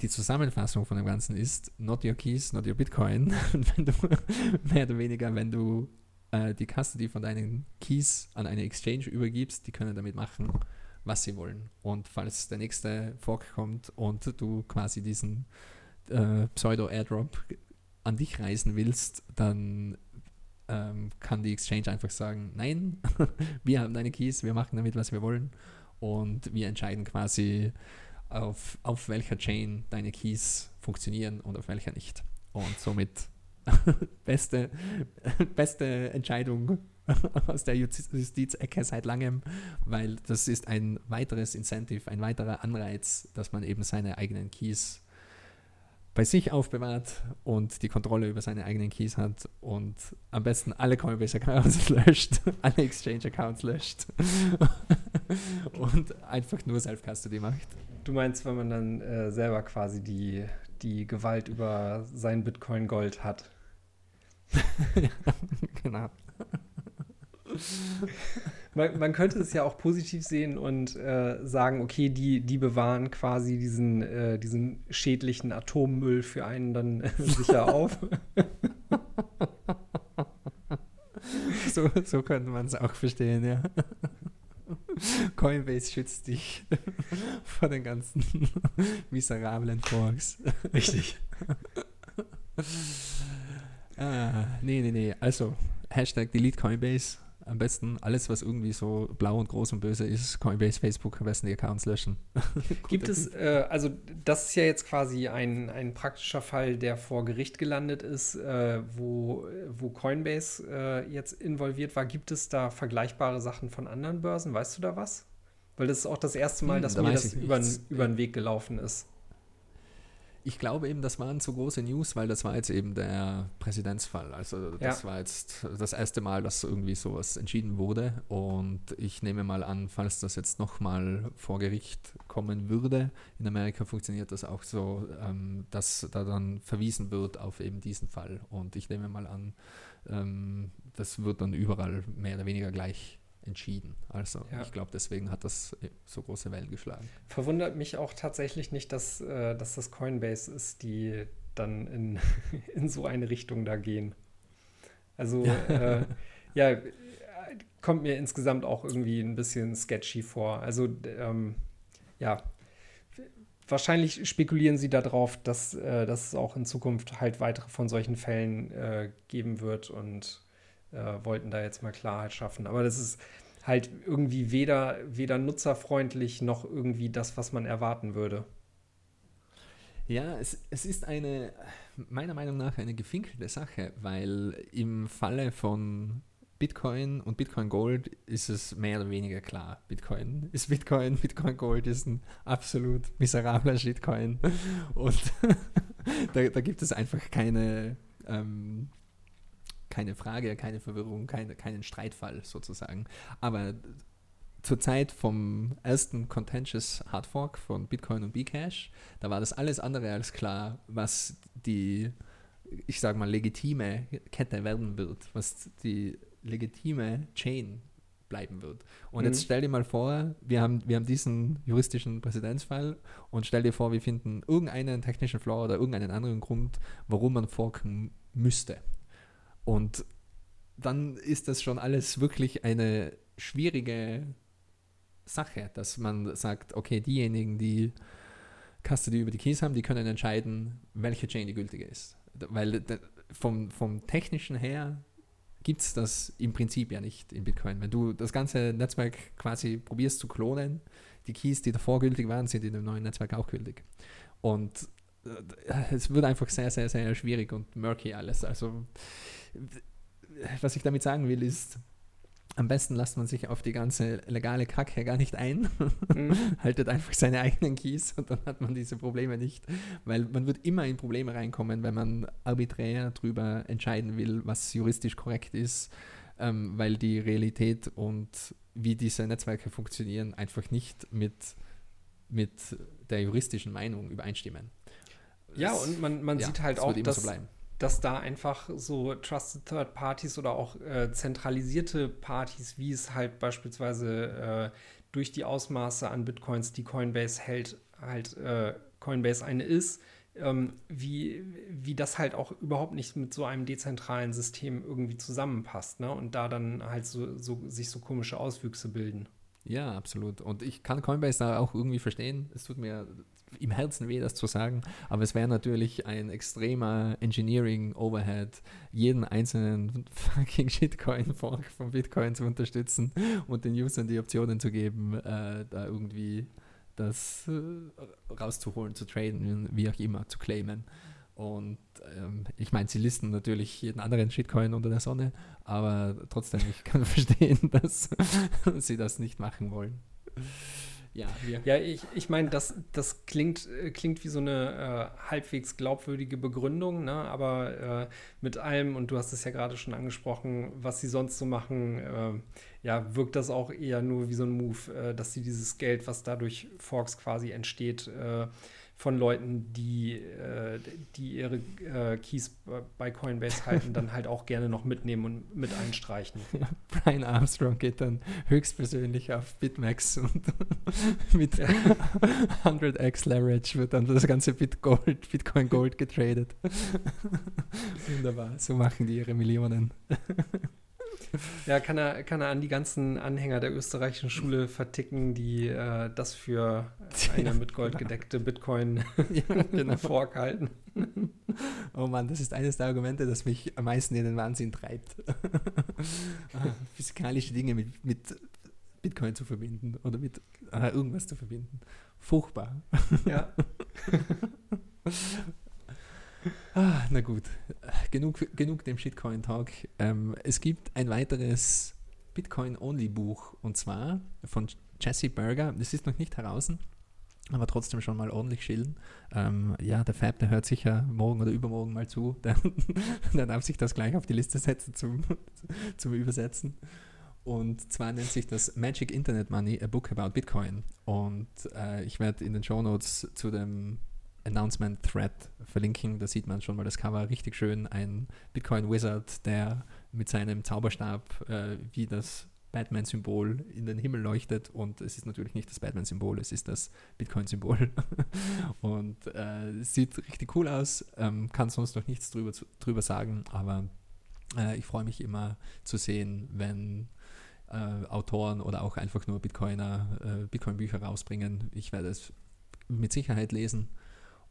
Die Zusammenfassung von dem Ganzen ist not your keys, not your Bitcoin. <laughs> wenn du <laughs> mehr oder weniger, wenn du äh, die Custody von deinen Keys an eine Exchange übergibst, die können damit machen, was sie wollen. Und falls der nächste Fork kommt und du quasi diesen äh, Pseudo-Airdrop an dich reisen willst, dann ähm, kann die Exchange einfach sagen, nein, <laughs> wir haben deine Keys, wir machen damit, was wir wollen und wir entscheiden quasi, auf, auf welcher Chain deine Keys funktionieren und auf welcher nicht. Und somit <laughs> beste, beste Entscheidung <laughs> aus der Justizecke seit langem, weil das ist ein weiteres Incentive, ein weiterer Anreiz, dass man eben seine eigenen Keys bei sich aufbewahrt und die Kontrolle über seine eigenen Keys hat und am besten alle Coinbase-Accounts <laughs> löscht, alle Exchange-Accounts löscht <laughs> und einfach nur Self-Custody macht. Du meinst, wenn man dann äh, selber quasi die, die Gewalt über sein Bitcoin-Gold hat? <laughs> ja, genau man, man, könnte es ja auch positiv sehen und äh, sagen, okay, die, die bewahren quasi diesen, äh, diesen schädlichen Atommüll für einen dann äh, <laughs> sicher auf. <laughs> so, so könnte man es auch verstehen, ja. <laughs> Coinbase schützt dich vor den ganzen miserablen Forks. Richtig. ah, nee, nee, nee. Also, Hashtag Delete Coinbase am besten alles, was irgendwie so blau und groß und böse ist, Coinbase, Facebook, am besten die Accounts löschen. <laughs> Gibt es, äh, also das ist ja jetzt quasi ein, ein praktischer Fall, der vor Gericht gelandet ist, äh, wo, wo Coinbase äh, jetzt involviert war. Gibt es da vergleichbare Sachen von anderen Börsen? Weißt du da was? Weil das ist auch das erste Mal, hm, dass hm, da mir das über, über den Weg gelaufen ist ich glaube eben, das waren so große News, weil das war jetzt eben der Präsidentsfall. Also das ja. war jetzt das erste Mal, dass irgendwie sowas entschieden wurde. Und ich nehme mal an, falls das jetzt nochmal vor Gericht kommen würde, in Amerika funktioniert das auch so, ähm, dass da dann verwiesen wird auf eben diesen Fall. Und ich nehme mal an, ähm, das wird dann überall mehr oder weniger gleich entschieden. Also ja. ich glaube, deswegen hat das so große Wellen geschlagen. Verwundert mich auch tatsächlich nicht, dass, äh, dass das Coinbase ist, die dann in, <laughs> in so eine Richtung da gehen. Also äh, ja, kommt mir insgesamt auch irgendwie ein bisschen sketchy vor. Also ähm, ja, wahrscheinlich spekulieren sie darauf, dass, äh, dass es auch in Zukunft halt weitere von solchen Fällen äh, geben wird und äh, wollten da jetzt mal Klarheit schaffen. Aber das ist halt irgendwie weder, weder nutzerfreundlich noch irgendwie das, was man erwarten würde. Ja, es, es ist eine, meiner Meinung nach, eine gefinkelte Sache, weil im Falle von Bitcoin und Bitcoin Gold ist es mehr oder weniger klar. Bitcoin ist Bitcoin, Bitcoin Gold ist ein absolut miserabler Shitcoin. Und <laughs> da, da, gibt es einfach keine, ähm, keine Frage, keine Verwirrung, keine, keinen Streitfall sozusagen. Aber zur Zeit vom ersten Contentious Hardfork von Bitcoin und Bcash, da war das alles andere als klar, was die, ich sage mal, legitime Kette werden wird, was die legitime Chain bleiben wird. Und mhm. jetzt stell dir mal vor, wir haben, wir haben diesen juristischen Präzedenzfall und stell dir vor, wir finden irgendeinen technischen Flaw oder irgendeinen anderen Grund, warum man forken müsste. Und dann ist das schon alles wirklich eine schwierige Sache, dass man sagt, okay, diejenigen, die Custody über die Keys haben, die können entscheiden, welche Chain die gültige ist. Weil vom, vom technischen her gibt es das im Prinzip ja nicht in Bitcoin. Wenn du das ganze Netzwerk quasi probierst zu klonen, die Keys, die davor gültig waren, sind in dem neuen Netzwerk auch gültig. Und äh, es wird einfach sehr, sehr, sehr schwierig und murky alles. Also, was ich damit sagen will, ist, am besten lässt man sich auf die ganze legale Kacke gar nicht ein, mhm. <laughs> haltet einfach seine eigenen Keys und dann hat man diese Probleme nicht, weil man wird immer in Probleme reinkommen, wenn man arbiträr darüber entscheiden will, was juristisch korrekt ist, ähm, weil die Realität und wie diese Netzwerke funktionieren einfach nicht mit, mit der juristischen Meinung übereinstimmen. Ja, und man, man ja, sieht halt auch, dass, so dass da einfach so Trusted Third Parties oder auch äh, zentralisierte Partys, wie es halt beispielsweise äh, durch die Ausmaße an Bitcoins, die Coinbase hält, halt äh, Coinbase eine ist, ähm, wie, wie das halt auch überhaupt nicht mit so einem dezentralen System irgendwie zusammenpasst, ne? Und da dann halt so, so sich so komische Auswüchse bilden. Ja, absolut. Und ich kann Coinbase da auch irgendwie verstehen. Es tut mir im Herzen weh, das zu sagen, aber es wäre natürlich ein extremer Engineering-Overhead, jeden einzelnen fucking Shitcoin-Fork von Bitcoin zu unterstützen und den Usern die Optionen zu geben, äh, da irgendwie das äh, rauszuholen, zu traden, wie auch immer, zu claimen. Und ähm, ich meine, sie listen natürlich jeden anderen Shitcoin unter der Sonne, aber trotzdem, ich kann <laughs> verstehen, dass <laughs> sie das nicht machen wollen. Ja, wir. ja ich, ich meine, das, das klingt, äh, klingt wie so eine äh, halbwegs glaubwürdige Begründung, ne? aber äh, mit allem, und du hast es ja gerade schon angesprochen, was sie sonst so machen, äh, ja, wirkt das auch eher nur wie so ein Move, äh, dass sie dieses Geld, was dadurch Forks quasi entsteht, äh, von Leuten, die, äh, die ihre äh, Keys bei Coinbase halten, dann halt auch gerne noch mitnehmen und mit einstreichen. <laughs> Ja, Brian Armstrong geht dann höchstpersönlich auf Bitmax und <laughs> mit 100x <laughs> Leverage wird dann das ganze Bitgold, Bitcoin Gold getradet. Wunderbar, so machen die ihre Millionen. <laughs> Ja, kann er, kann er an die ganzen Anhänger der österreichischen Schule verticken, die äh, das für <laughs> eine mit Gold gedeckte Bitcoin <laughs> ja, genau. vorhalten. Oh Mann, das ist eines der Argumente, das mich am meisten in den Wahnsinn treibt. Ah, physikalische Dinge mit, mit Bitcoin zu verbinden oder mit äh, irgendwas zu verbinden. Furchtbar. Ja. Ah, na gut, genug, genug dem Shitcoin-Talk. Ähm, es gibt ein weiteres Bitcoin-Only-Buch und zwar von Jesse Berger. Das ist noch nicht heraus, aber trotzdem schon mal ordentlich chillen. Ähm, ja, der Fab, der hört sicher morgen oder übermorgen mal zu. <laughs> Der, der darf sich das gleich auf die Liste setzen zum, <laughs> zum Übersetzen. Und zwar nennt sich das Magic Internet Money, a Book about Bitcoin. Und äh, ich werde in den Show Notes zu dem Announcement Thread verlinken. Da sieht man schon mal das Cover richtig schön. Ein Bitcoin Wizard, der mit seinem Zauberstab äh, wie das Batman-Symbol in den Himmel leuchtet. Und es ist natürlich nicht das Batman-Symbol, es ist das Bitcoin-Symbol. <laughs> und äh, sieht richtig cool aus. Ähm, kann sonst noch nichts drüber, drüber sagen, aber äh, ich freue mich immer zu sehen, wenn äh, Autoren oder auch einfach nur Bitcoiner äh, Bitcoin-Bücher rausbringen. Ich werde es mit Sicherheit lesen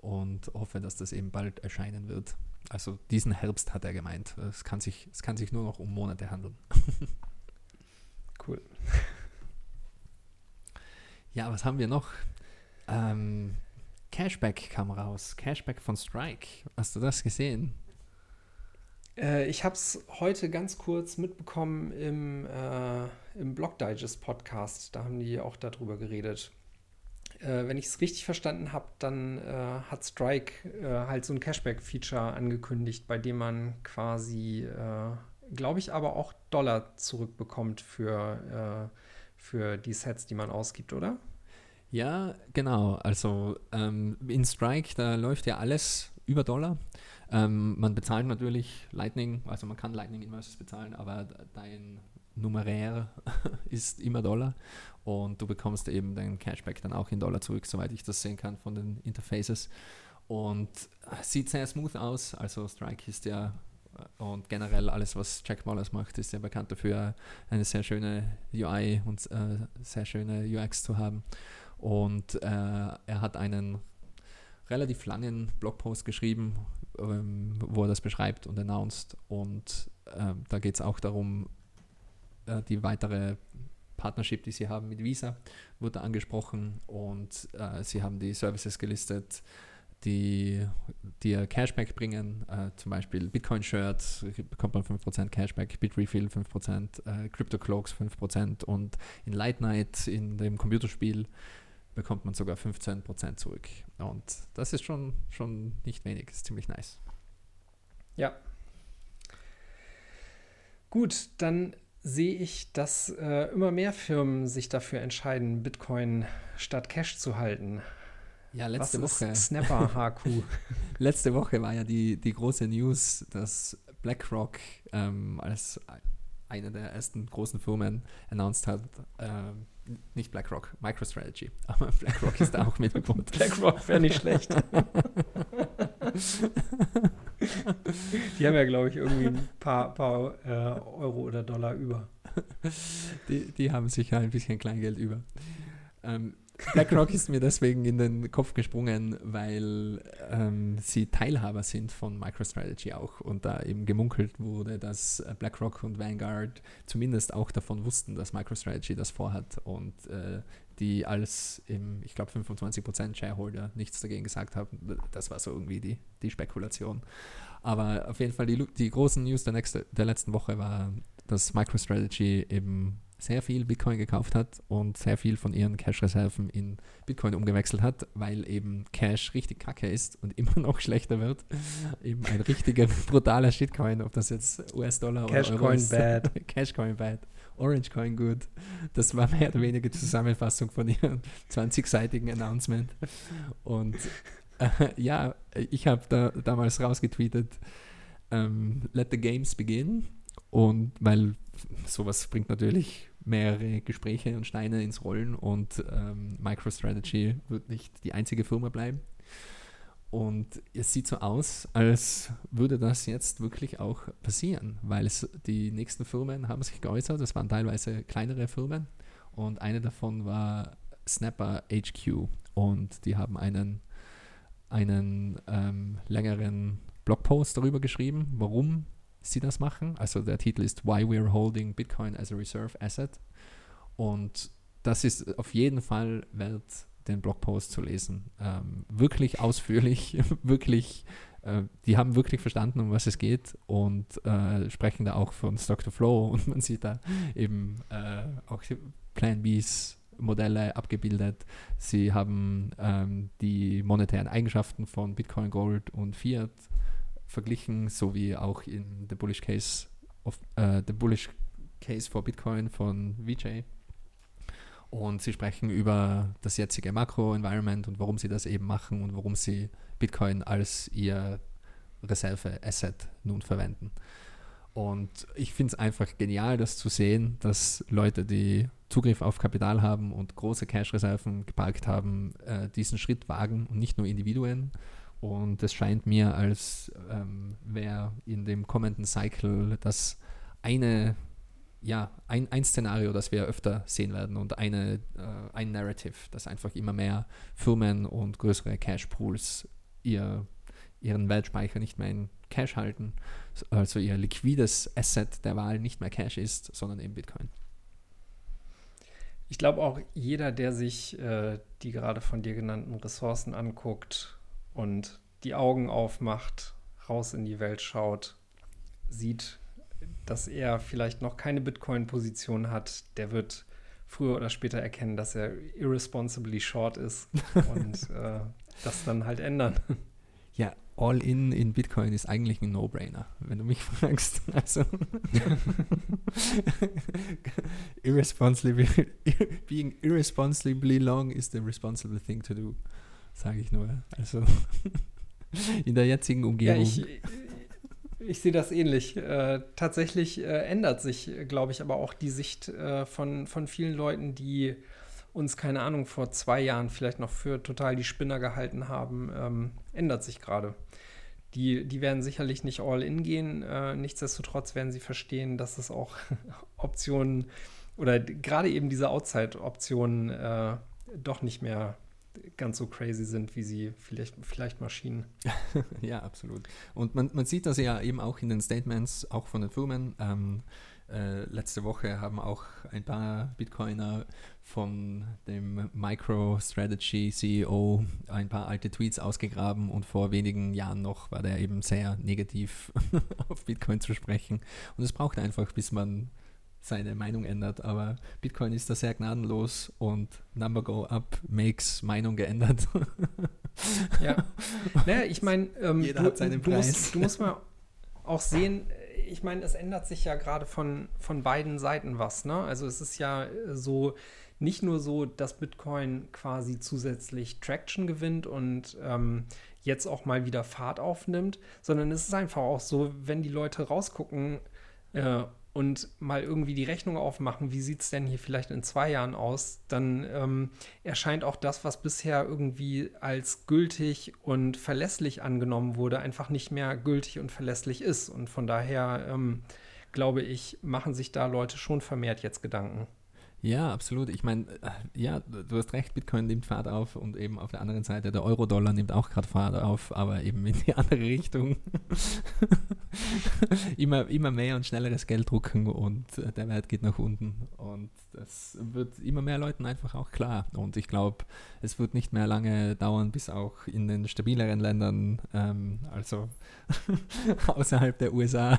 und hoffe, dass das eben bald erscheinen wird. Also diesen Herbst hat er gemeint. Es kann sich, es kann sich nur noch um Monate handeln. <laughs> Cool. <laughs> Ja, was haben wir noch? Ähm, Cashback kam raus. Cashback von Strike. Hast du das gesehen? Äh, ich habe es heute ganz kurz mitbekommen im, äh, im Blog Digest Podcast. Da haben die auch darüber geredet. Äh, wenn ich es richtig verstanden habe, dann äh, hat Strike äh, halt so ein Cashback-Feature angekündigt, bei dem man quasi, äh, glaube ich, aber auch Dollar zurückbekommt für, für die Sets, die man ausgibt, oder? Ja, genau. Also ähm, in Strike, da läuft ja alles über Dollar. Ähm, man bezahlt natürlich Lightning, also man kann Lightning Invoices bezahlen, aber dein Numerär <laughs> ist immer Dollar und du bekommst eben dein Cashback dann auch in Dollar zurück, soweit ich das sehen kann von den Interfaces. Und sieht sehr smooth aus. Also Strike ist ja und generell alles, was Jack Mollers macht, ist ja bekannt dafür, eine sehr schöne UI und äh, sehr schöne UX zu haben. Und äh, er hat einen relativ langen Blogpost geschrieben, ähm, wo er das beschreibt und announced. Und äh, da geht es auch darum, äh, die weitere Partnership, die sie haben mit Visa, wurde angesprochen und äh, sie haben die Services gelistet, die dir Cashback bringen, äh, zum Beispiel Bitcoin-Shirt bekommt man 5% Cashback, Bitrefill 5%, äh, Crypto Cloaks 5% und in Light Night, in dem Computerspiel, bekommt man sogar 15% zurück. Und das ist schon, schon nicht wenig, ist ziemlich nice. Ja. Gut, dann sehe ich, dass äh, immer mehr Firmen sich dafür entscheiden, Bitcoin statt Cash zu halten. Ja, letzte Was Woche. Ist Snapper <laughs> HQ. letzte Woche war ja die, die große News, dass BlackRock ähm, als eine der ersten großen Firmen announced hat, ähm, nicht BlackRock, MicroStrategy, aber <laughs> BlackRock ist da auch mit gebunden. <laughs> BlackRock wäre nicht schlecht. <laughs> Die haben ja, glaube ich, irgendwie ein paar, paar äh, Euro oder Dollar über. <laughs> Die, die haben sicher ein bisschen Kleingeld über. Ähm, BlackRock ist mir deswegen in den Kopf gesprungen, weil ähm, sie Teilhaber sind von MicroStrategy auch und da eben gemunkelt wurde, dass BlackRock und Vanguard zumindest auch davon wussten, dass MicroStrategy das vorhat und äh, die als, im, ich glaube, 25% Shareholder nichts dagegen gesagt haben. Das war so irgendwie die, die Spekulation. Aber auf jeden Fall die, die großen News der, nächste, der letzten Woche war, dass MicroStrategy eben sehr viel Bitcoin gekauft hat und sehr viel von ihren Cash-Reserven in Bitcoin umgewechselt hat, weil eben Cash richtig kacke ist und <laughs> immer noch schlechter wird. eben ein richtiger <laughs> brutaler Shitcoin, ob das jetzt US-Dollar oder Euro ist. bad. <laughs> Cashcoin bad. Orange Coin good. Das war mehr oder weniger die Zusammenfassung von ihrem 20-seitigen Announcement. Und äh, ja, ich habe da damals rausgetweetet, ähm, let the games begin. Und weil sowas bringt natürlich mehrere Gespräche und Steine ins Rollen und ähm, MicroStrategy wird nicht die einzige Firma bleiben. Und es sieht so aus, als würde das jetzt wirklich auch passieren, weil es, die nächsten Firmen haben sich geäußert, das waren teilweise kleinere Firmen und eine davon war Snapper HQ und die haben einen, einen ähm, längeren Blogpost darüber geschrieben, warum sie das machen. Also der Titel ist Why We're Holding Bitcoin as a Reserve Asset. Und das ist auf jeden Fall wert, den Blogpost zu lesen. Ähm, wirklich ausführlich, <laughs> wirklich, äh, die haben wirklich verstanden, um was es geht und äh, sprechen da auch von Stock to Flow <laughs> und man sieht da eben äh, auch Plan Bs Modelle abgebildet. Sie haben ähm, die monetären Eigenschaften von Bitcoin, Gold und Fiat verglichen, sowie auch in The Bullish Case of uh, The Bullish Case for Bitcoin von VJ. Und sie sprechen über das jetzige Makro-Environment und warum sie das eben machen und warum sie Bitcoin als ihr Reserve-Asset nun verwenden. Und ich finde es einfach genial, das zu sehen, dass Leute, die Zugriff auf Kapital haben und große Cash-Reserven geparkt haben, äh, diesen Schritt wagen und nicht nur Individuen, und es scheint mir, als ähm, wäre in dem kommenden Cycle das eine, ja, ein, ein Szenario, das wir öfter sehen werden und eine, äh, ein Narrative, dass einfach immer mehr Firmen und größere Cash-Pools ihr, ihren Weltspeicher nicht mehr in Cash halten, also ihr liquides Asset der Wahl nicht mehr Cash ist, sondern eben Bitcoin. Ich glaube auch jeder, der sich äh, die gerade von dir genannten Ressourcen anguckt und die Augen aufmacht, raus in die Welt schaut, sieht, dass er vielleicht noch keine Bitcoin-Position hat, der wird früher oder später erkennen, dass er irresponsibly short ist <laughs> und äh, das dann halt ändern. Ja, All-in in Bitcoin ist eigentlich ein No-Brainer, wenn du mich <laughs> fragst. Also <laughs> irresponsibly, being irresponsibly long is the responsible thing to do, sage ich nur. Also in der jetzigen Umgebung. Ja, ich, ich sehe das ähnlich. Äh, tatsächlich äh, ändert sich, glaube ich, aber auch die Sicht äh, von, von vielen Leuten, die uns, keine Ahnung, vor zwei Jahren vielleicht noch für total die Spinner gehalten haben, ähm, ändert sich gerade. Die, die werden sicherlich nicht all in gehen. Äh, nichtsdestotrotz werden sie verstehen, dass es auch <laughs> Optionen oder gerade eben diese Outside-Optionen äh, doch nicht mehr ganz so crazy sind, wie sie vielleicht, vielleicht Maschinen. <laughs> ja, absolut. Und man, man sieht das ja eben auch in den Statements, auch von den Firmen. Ähm, äh, letzte Woche haben auch ein paar Bitcoiner von dem MicroStrategy CEO ein paar alte Tweets ausgegraben und vor wenigen Jahren noch war der eben sehr negativ <laughs> auf Bitcoin zu sprechen. Und es braucht einfach, bis man seine Meinung ändert. Aber Bitcoin ist da sehr gnadenlos und Number Go Up makes Meinung geändert. ja. Naja, ich meine, ähm, Jeder du, hat seinen du Preis. Musst, du musst mal auch sehen, ich meine, es ändert sich ja gerade von, von beiden Seiten was. Ne? Also es ist ja so, nicht nur so, dass Bitcoin quasi zusätzlich Traction gewinnt und ähm, jetzt auch mal wieder Fahrt aufnimmt, sondern es ist einfach auch so, wenn die Leute rausgucken äh, und mal irgendwie die Rechnung aufmachen, wie sieht es denn hier vielleicht in zwei Jahren aus, dann ähm, erscheint auch das, was bisher irgendwie als gültig und verlässlich angenommen wurde, einfach nicht mehr gültig und verlässlich ist. Und von daher ähm, glaube ich, machen sich da Leute schon vermehrt jetzt Gedanken. Ja, absolut. Ich meine, äh, ja, du hast recht, Bitcoin nimmt Fahrt auf und eben auf der anderen Seite der Euro-Dollar nimmt auch gerade Fahrt auf, aber eben in die <laughs> andere Richtung. <laughs> immer, immer mehr und schnelleres Geld drucken und äh, der Wert geht nach unten. Und das wird immer mehr Leuten einfach auch klar. Und ich glaube, es wird nicht mehr lange dauern, bis auch in den stabileren Ländern, ähm, also <laughs> außerhalb der USA,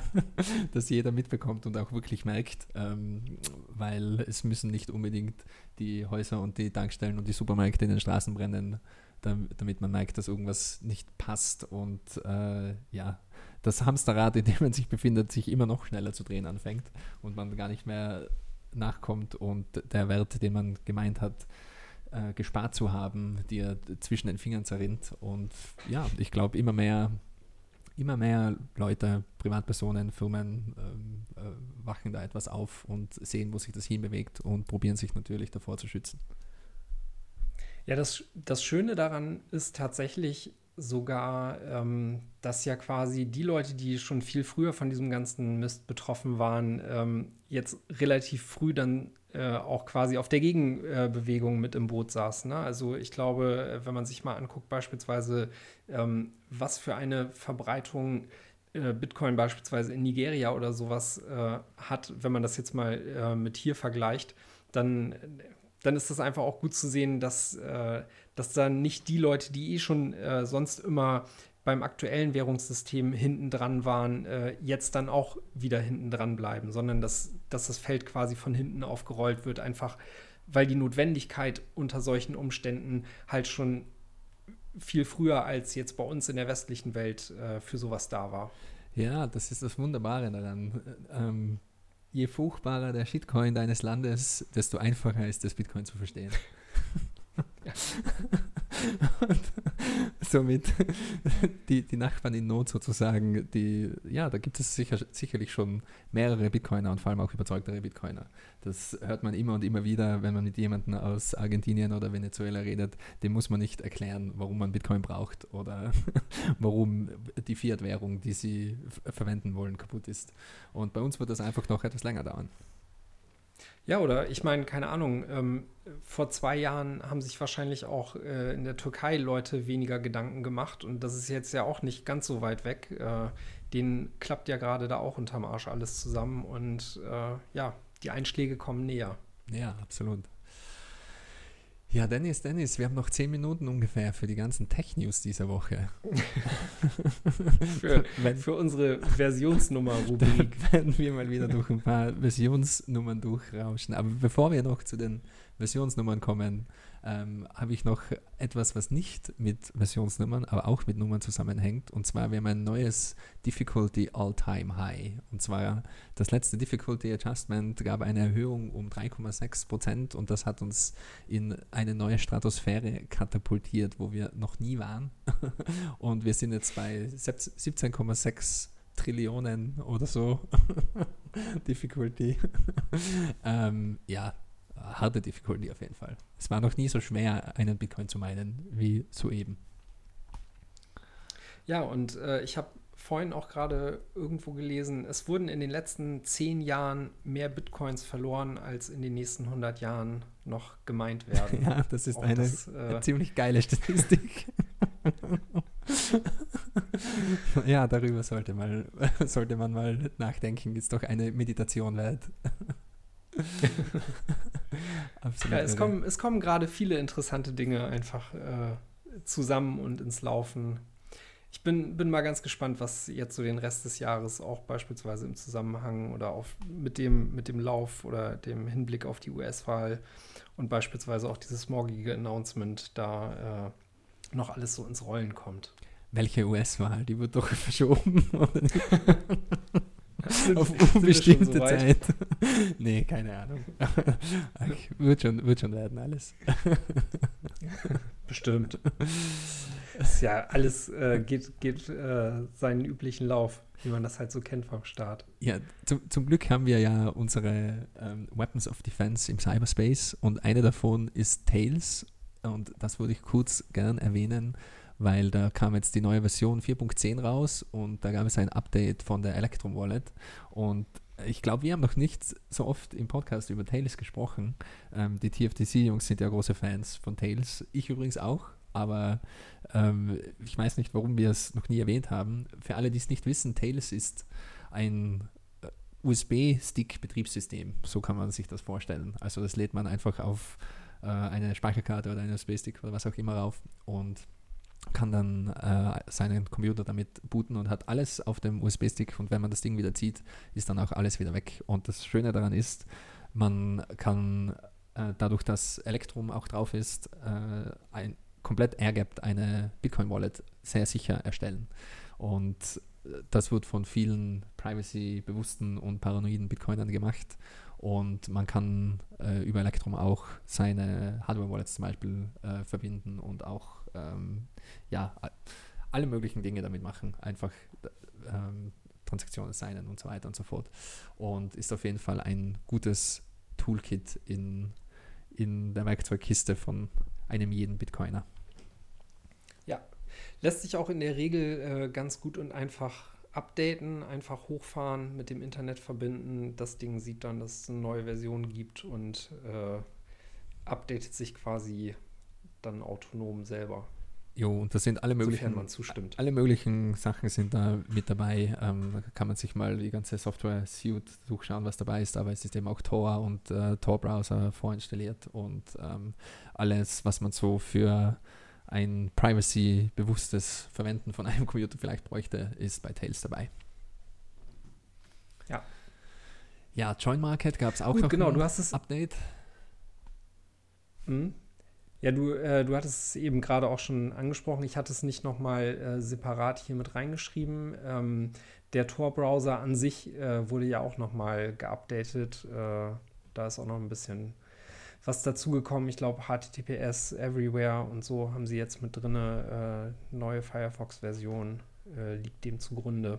dass jeder mitbekommt und auch wirklich merkt, ähm, weil es müssen nicht unbedingt die Häuser und die Tankstellen und die Supermärkte in den Straßen brennen, damit man merkt, dass irgendwas nicht passt und äh, ja, das Hamsterrad, in dem man sich befindet, sich immer noch schneller zu drehen anfängt und man gar nicht mehr nachkommt und der Wert, den man gemeint hat, äh, gespart zu haben, dir zwischen den Fingern zerrinnt. Und ja, ich glaube, immer mehr, immer mehr Leute, Privatpersonen, Firmen ähm, äh, wachen da etwas auf und sehen, wo sich das hinbewegt und probieren sich natürlich davor zu schützen. Ja, das, das Schöne daran ist tatsächlich, sogar, ähm, dass ja quasi die Leute, die schon viel früher von diesem ganzen Mist betroffen waren, ähm, jetzt relativ früh dann äh, auch quasi auf der Gegenbewegung mit im Boot saßen. Ne? Also ich glaube, wenn man sich mal anguckt, beispielsweise, ähm, was für eine Verbreitung äh, Bitcoin beispielsweise in Nigeria oder sowas äh, hat, wenn man das jetzt mal äh, mit hier vergleicht, dann dann ist das einfach auch gut zu sehen, dass, äh, dass dann nicht die Leute, die eh schon sonst immer beim aktuellen Währungssystem hinten dran waren, äh, jetzt dann auch wieder hinten dran bleiben, sondern dass, dass das Feld quasi von hinten aufgerollt wird, einfach weil die Notwendigkeit unter solchen Umständen halt schon viel früher als jetzt bei uns in der westlichen Welt äh, für sowas da war. Ja, das ist das Wunderbare daran. Ähm, je furchtbarer der Shitcoin deines Landes, desto einfacher ist das Bitcoin zu verstehen. <laughs> <laughs> und <laughs> somit die, die Nachbarn in Not sozusagen, die, ja, da gibt es sicher, sicherlich schon mehrere Bitcoiner und vor allem auch überzeugtere Bitcoiner. Das hört man immer und immer wieder, wenn man mit jemandem aus Argentinien oder Venezuela redet, dem muss man nicht erklären, warum man Bitcoin braucht oder <laughs> warum die Fiat-Währung, die sie verwenden wollen, kaputt ist. Und bei uns wird das einfach noch etwas länger dauern. Ja, oder ich meine, keine Ahnung, ähm, vor zwei Jahren haben sich wahrscheinlich auch äh, in der Türkei Leute weniger Gedanken gemacht und das ist jetzt ja auch nicht ganz so weit weg. Äh, denen klappt ja gerade da auch unterm Arsch alles zusammen und äh, ja, die Einschläge kommen näher. Ja, absolut. Ja, Dennis, Dennis, wir haben noch zehn Minuten ungefähr für die ganzen Tech-News dieser Woche. Für, <laughs> Wenn- für unsere Versionsnummer-Rubrik. <laughs> werden wir mal wieder durch ein paar Versionsnummern durchrauschen. Aber bevor wir noch zu den Versionsnummern kommen, ähm, habe ich noch etwas, was nicht mit Versionsnummern, aber auch mit Nummern zusammenhängt. Und zwar, wir haben ein neues Difficulty All-Time High. Und zwar das letzte Difficulty Adjustment gab eine Erhöhung um 3,6 Prozent und das hat uns in eine neue Stratosphäre katapultiert, wo wir noch nie waren. <laughs> und wir sind jetzt bei 17,6 Trillionen oder so <laughs> Difficulty. <laughs> ähm, ja, harte Difficulty auf jeden Fall. Es war noch nie so schwer, einen Bitcoin zu meinen wie soeben. Ja, und äh, ich habe vorhin auch gerade irgendwo gelesen, es wurden in den letzten zehn Jahren mehr Bitcoins verloren, als in den nächsten 100 Jahren noch gemeint <laughs> werden. Ja, das ist eine das, äh, <laughs> ziemlich geile Statistik. <laughs> ja, darüber sollte, mal, sollte man mal nachdenken. Ist doch eine Meditation wert. <laughs> Absolut. Ja, es kommen, es kommen gerade viele interessante Dinge einfach äh, zusammen und ins Laufen. Ich bin, bin mal ganz gespannt, was jetzt so den Rest des Jahres auch beispielsweise im Zusammenhang oder auf, mit, dem, mit dem Lauf oder dem Hinblick auf die US-Wahl und beispielsweise auch dieses morgige Announcement da äh, noch alles so ins Rollen kommt. Welche US-Wahl? Die wird doch <laughs> verschoben. <laughs> <laughs> Sind- Auf unbestimmte so? Zeit. <laughs> nee, keine Ahnung. <laughs> Wird, schon, wird schon werden, alles. Bestimmt. ist ja alles äh, geht, geht äh, seinen üblichen Lauf, wie man das halt so kennt vom Start. Ja, zum, zum Glück haben wir ja unsere ähm, Weapons of Defense im Cyberspace und eine davon ist Tails und das würde ich kurz gern erwähnen, weil da kam jetzt die neue Version 4.10 raus und da gab es ein Update von der Electrum Wallet und ich glaube, wir haben noch nicht so oft im Podcast über Tails gesprochen. Ähm, die TFTC-Jungs sind ja große Fans von Tails. Ich übrigens auch, aber ähm, ich weiß nicht, warum wir es noch nie erwähnt haben. Für alle, die es nicht wissen, Tails ist ein äh, USB-Stick-Betriebssystem. So kann man sich das vorstellen. Also das lädt man einfach auf äh, eine Speicherkarte oder einen USB-Stick oder was auch immer rauf und kann dann äh, seinen Computer damit booten und hat alles auf dem USB-Stick und wenn man das Ding wieder zieht, ist dann auch alles wieder weg. Und das Schöne daran ist, man kann äh, dadurch, dass Electrum auch drauf ist, äh, ein komplett airgapped eine Bitcoin-Wallet sehr sicher erstellen. Und äh, das wird von vielen privacy-bewussten und paranoiden Bitcoinern gemacht. Und man kann äh, über Electrum auch seine Hardware-Wallets zum Beispiel äh, verbinden und auch ähm, ja, alle möglichen Dinge damit machen. Einfach ähm, Transaktionen signen und so weiter und so fort. Und ist auf jeden Fall ein gutes Toolkit in, in der Werkzeugkiste von einem jeden Bitcoiner. Ja, lässt sich auch in der Regel äh, ganz gut und einfach updaten, einfach hochfahren, mit dem Internet verbinden. Das Ding sieht dann, dass es eine neue Version gibt und äh, updatet sich quasi dann autonom selber, Jo, und das sind alle möglichen, alle möglichen Sachen sind da mit dabei. Ähm, da kann man sich mal die ganze Software-Suite durchschauen, was dabei ist. Aber es ist eben auch Tor und äh, Tor-Browser vorinstalliert und ähm, alles, was man so für ein privacy-bewusstes Verwenden von einem <laughs> Computer vielleicht bräuchte, ist bei Tails dabei. Ja. Ja, Join Market gab es auch Gut, noch genau, ein du hast es Update. Mhm. Ja, du, äh, du hattest es eben gerade auch schon angesprochen. Ich hatte es nicht nochmal äh, separat hier mit reingeschrieben. Ähm, der Tor-Browser an sich äh, wurde ja auch nochmal geupdatet. Äh, da ist auch noch ein bisschen was dazugekommen. Ich glaube, HTTPS Everywhere und so haben sie jetzt mit drin. Äh, neue Firefox-Version äh, liegt dem zugrunde.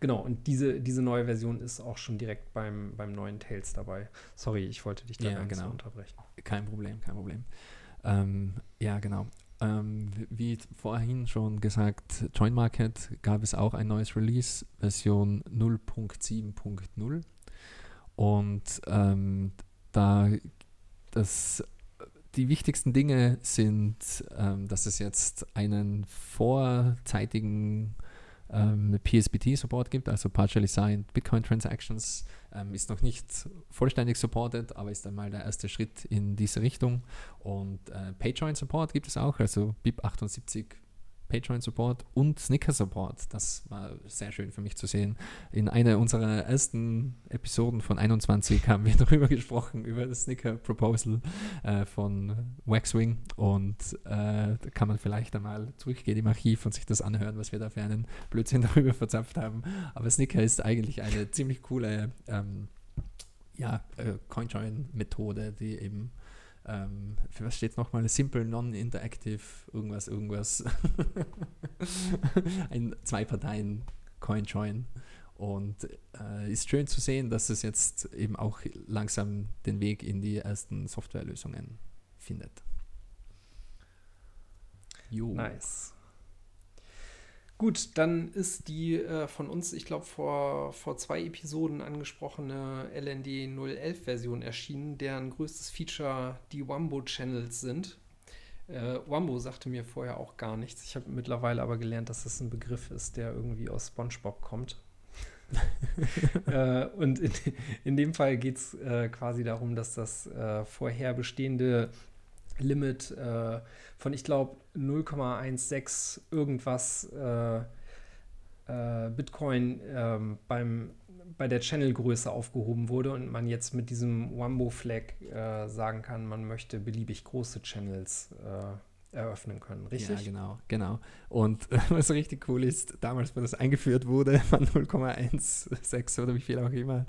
Genau, und diese, diese neue Version ist auch schon direkt beim, beim neuen Tails dabei. Sorry, ich wollte dich da Ja, genau. unterbrechen. Kein Problem, kein Problem. Ähm, ja, genau. Ähm, wie vorhin schon gesagt, Join Market gab es auch ein neues Release, Version 0.7.0. Und ähm, da das, die wichtigsten Dinge sind, ähm, dass es jetzt einen vorzeitigen ähm, PSBT-Support gibt, also Partially Signed Bitcoin Transactions. Ähm, ist noch nicht vollständig supported, aber ist einmal der erste Schritt in diese Richtung. Und äh, PageJoin-Support gibt es auch, also BIP78 Patreon-Support und Snicker-Support. Das war sehr schön für mich zu sehen. In einer unserer ersten Episoden von 21 haben wir <laughs> darüber gesprochen, über das Snicker-Proposal äh, von Waxwing. Und äh, da kann man vielleicht einmal zurückgehen im Archiv und sich das anhören, was wir da für einen Blödsinn <laughs> darüber verzapft haben. Aber Snicker ist eigentlich eine ziemlich coole ähm, ja, äh, Coinjoin-Methode, die eben ähm, für was steht nochmal? Simple Non-Interactive, irgendwas, irgendwas. <laughs> Ein Zwei-Parteien-Coin-Join. Und äh, ist schön zu sehen, dass es jetzt eben auch langsam den Weg in die ersten Softwarelösungen findet. Jo. Nice. Gut, dann ist die äh, von uns, ich glaube, vor, vor zwei Episoden angesprochene LND 011-Version erschienen, deren größtes Feature die Wumbo-Channels sind. Äh, Wumbo sagte mir vorher auch gar nichts. Ich habe mittlerweile aber gelernt, dass das ein Begriff ist, der irgendwie aus SpongeBob kommt. <laughs> äh, und in, in, dem Fall geht es äh, quasi darum, dass das äh, vorher bestehende Limit äh, von, ich glaube, 0,16 irgendwas äh, äh, Bitcoin ähm, beim, bei der Channelgröße aufgehoben wurde und man jetzt mit diesem Wumbo-Flag äh, sagen kann, man möchte beliebig große Channels äh, eröffnen können, richtig? Ja, genau, genau. Und äh, <laughs> was richtig cool ist, damals, wo das eingeführt wurde, <laughs> war 0,16 oder wie viel auch immer,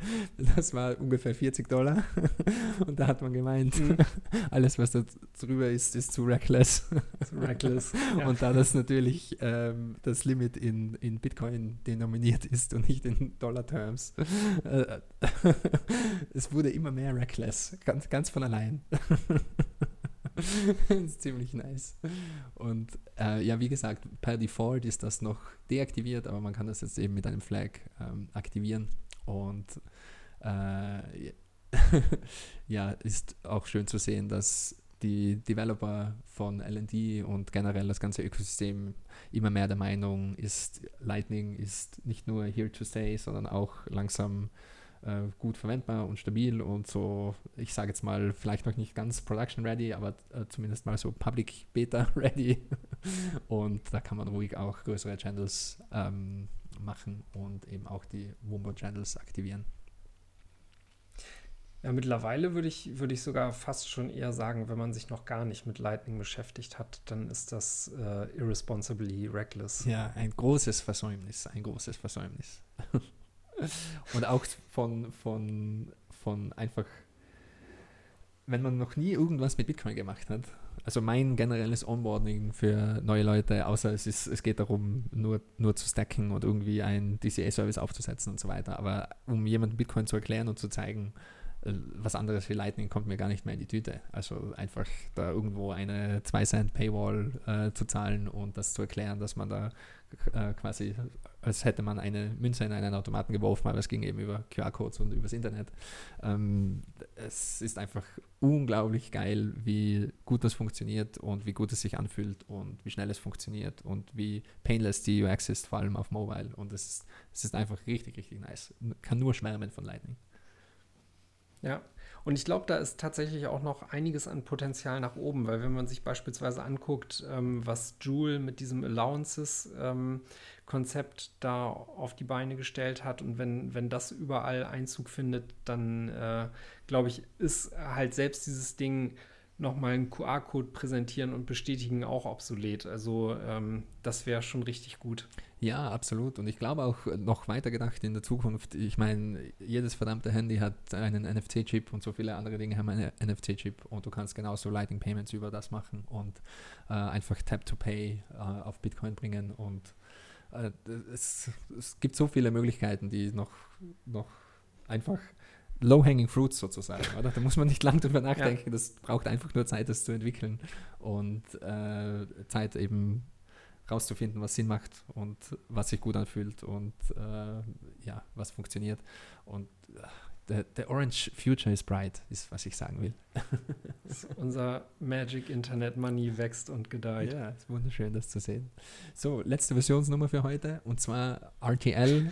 das war ungefähr 40 Dollar. <laughs> Und da hat man gemeint, mhm. alles, was da drüber ist, ist zu reckless. Zu reckless. Ja. Und da das natürlich ähm, das Limit in, in Bitcoin denominiert ist und nicht in Dollar-Terms, äh, es wurde immer mehr reckless, ganz, ganz von allein. <laughs> das ist ziemlich nice. Und äh, ja, wie gesagt, per Default ist das noch deaktiviert, aber man kann das jetzt eben mit einem Flag ähm, aktivieren. Und äh, <laughs> ja, ist auch schön zu sehen, dass die Developer von LD und generell das ganze Ökosystem immer mehr der Meinung ist, Lightning ist nicht nur here to stay, sondern auch langsam äh, gut verwendbar und stabil und so, ich sage jetzt mal, vielleicht noch nicht ganz production ready, aber äh, zumindest mal so Public Beta <laughs> ready. und da kann man ruhig auch größere Channels ähm, machen und eben auch die Wumbo Channels aktivieren. Ja, mittlerweile würde ich, würde ich sogar fast schon eher sagen, wenn man sich noch gar nicht mit Lightning beschäftigt hat, dann ist das äh, irresponsibly reckless. Ja, ein großes Versäumnis, ein großes Versäumnis. <laughs> Und auch von, von, von einfach, wenn man noch nie irgendwas mit Bitcoin gemacht hat, also mein generelles Onboarding für neue Leute, außer es, ist, es geht darum, nur, nur zu stacken und irgendwie einen DCA-Service aufzusetzen und so weiter. Aber um jemandem Bitcoin zu erklären und zu zeigen, äh, was anderes wie Lightning kommt mir gar nicht mehr in die Tüte. Also einfach da irgendwo eine 2 Cent Paywall äh, zu zahlen und das zu erklären, dass man da äh, quasi als hätte man eine Münze in einen Automaten geworfen, aber es ging eben über QR-Codes und übers Internet. Ähm, es ist einfach unglaublich geil, wie gut das funktioniert und wie gut es sich anfühlt und wie schnell es funktioniert und wie painless die UX ist, vor allem auf Mobile. Und es ist, es ist einfach richtig, richtig nice. Kann nur schwärmen von Lightning. Ja, und ich glaube, da ist tatsächlich auch noch einiges an Potenzial nach oben, weil wenn man sich beispielsweise anguckt, ähm, was Joule mit diesem Allowances ähm, da auf die Beine gestellt hat. Und wenn, wenn das überall Einzug findet, dann äh, glaube ich, ist halt selbst dieses Ding nochmal einen QR-Code präsentieren und bestätigen auch obsolet. Also ähm, das wäre schon richtig gut. Ja, absolut. Und ich glaube auch noch weiter gedacht in der Zukunft. Ich meine, jedes verdammte Handy hat einen NFC-Chip und so viele andere Dinge haben einen NFC-Chip und du kannst genauso Lightning Payments über das machen und äh, einfach Tap to Pay äh, auf Bitcoin bringen und äh, es, es, gibt so viele Möglichkeiten, die noch, noch einfach low-hanging fruits sozusagen, oder? Da muss man nicht lang drüber nachdenken, ja. das braucht einfach nur Zeit, das zu entwickeln und äh, Zeit eben rauszufinden, was Sinn macht und was sich gut anfühlt und äh, ja, was funktioniert. Und the, the orange future is bright, ist, was ich sagen will. Unser Magic Internet Money wächst und gedeiht. Ja, ist wunderschön, das zu sehen. So, letzte Versionsnummer für heute und zwar RTL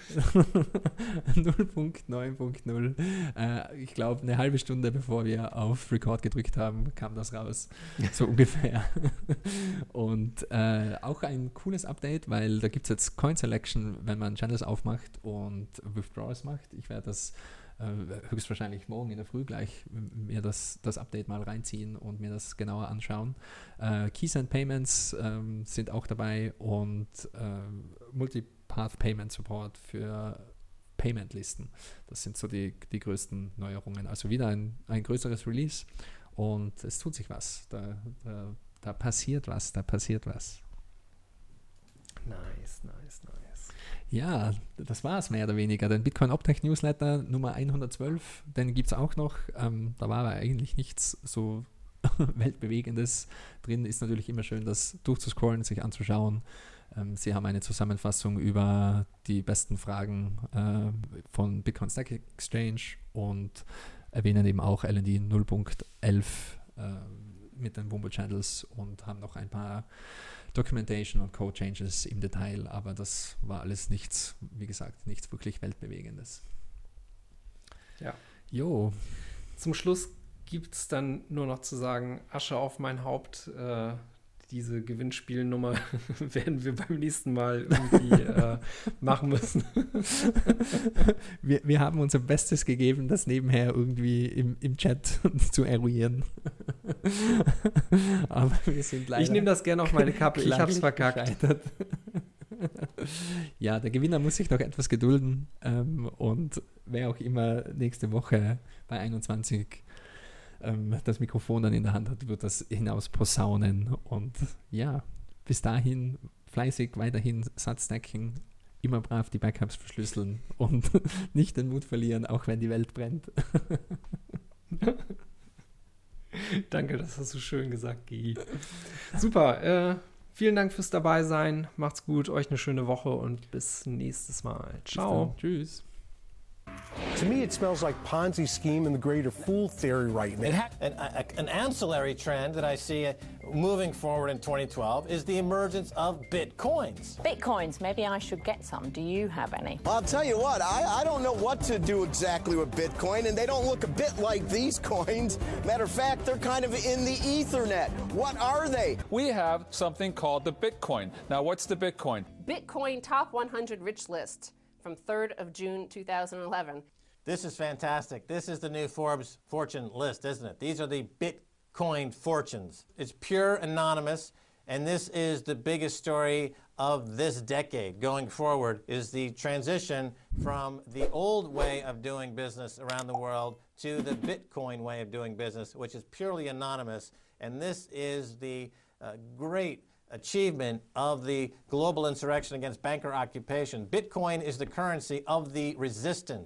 0.9.0. <laughs> Äh, ich glaube, eine halbe Stunde bevor wir auf Record gedrückt haben, kam das raus. <laughs> So ungefähr. und äh, auch ein cooles Update, weil da gibt es jetzt Coin Selection, wenn man Channels aufmacht und Withdrawals macht. Ich werde das äh, höchstwahrscheinlich morgen in der Früh gleich mir das, das Update mal reinziehen und mir das genauer anschauen. Äh, Keys and Payments ähm, sind auch dabei und äh, Multipath Payment Support für Payment-Listen. Das sind so die, die größten Neuerungen. Also wieder ein, ein größeres Release und es tut sich was. Da, da, da passiert was, da passiert was. Nice, nice, nice. Ja, das war es mehr oder weniger. Den Bitcoin Optech Newsletter Nummer 112, den gibt es auch noch. Ähm, da war aber eigentlich nichts so <laughs> weltbewegendes drin. Ist natürlich immer schön, das durchzuscrollen, sich anzuschauen. Ähm, Sie haben eine Zusammenfassung über die besten Fragen äh, von Bitcoin Stack Exchange und erwähnen eben auch LND 0.11 äh, mit den Wumble Channels und haben noch ein paar Documentation und Code Changes im Detail, aber das war alles nichts, wie gesagt, nichts wirklich Weltbewegendes. Ja. Jo. Zum Schluss gibt es dann nur noch zu sagen, Asche auf mein Haupt. Äh, diese Gewinnspielnummer <laughs> werden wir beim nächsten Mal irgendwie äh, machen müssen. <laughs> wir, wir haben unser Bestes gegeben, das nebenher irgendwie im, im Chat <laughs> zu eruieren. Aber wir sind leider. Ich nehme das gerne auf meine Kappe. Ich habe es verkackt. Gescheitert. ja, der Gewinner muss sich noch etwas gedulden. Ähm, und wer auch immer nächste Woche bei 21 ähm, das Mikrofon dann in der Hand hat, wird das hinaus posaunen. Und ja, bis dahin fleißig weiterhin Satzstacking, immer brav die Backups verschlüsseln und <laughs> nicht den Mut verlieren, auch wenn die Welt brennt. <laughs> Danke, das hast du schön gesagt, Gigi. Super, äh, vielen Dank fürs Dabeisein. Macht's gut, euch eine schöne Woche und bis nächstes Mal. Ciao. Tschüss. To me, it smells like Ponzi scheme and the greater fool theory right now. An, a, an, ancillary trend that I see uh, moving forward in 2012 is the emergence of bitcoins. Bitcoins, maybe I should get some. Do you have any? Well, I'll tell you what, I, I don't know what to do exactly with Bitcoin, and they don't look a bit like these <laughs> coins. Matter of fact, they're kind of in the Ethernet. What are they? We have something called the Bitcoin. Now, what's the Bitcoin? Bitcoin Top 100 Rich List from 3rd of June 2011. This is fantastic. This is the new Forbes fortune list, isn't it? These are the Bitcoin fortunes. It's pure anonymous, and this is the biggest story of this decade going forward is the transition from the old way of doing business around the world to the Bitcoin way of doing business, which is purely anonymous. And this is the uh, great achievement of the global insurrection against banker occupation. Bitcoin is the currency of the resistance.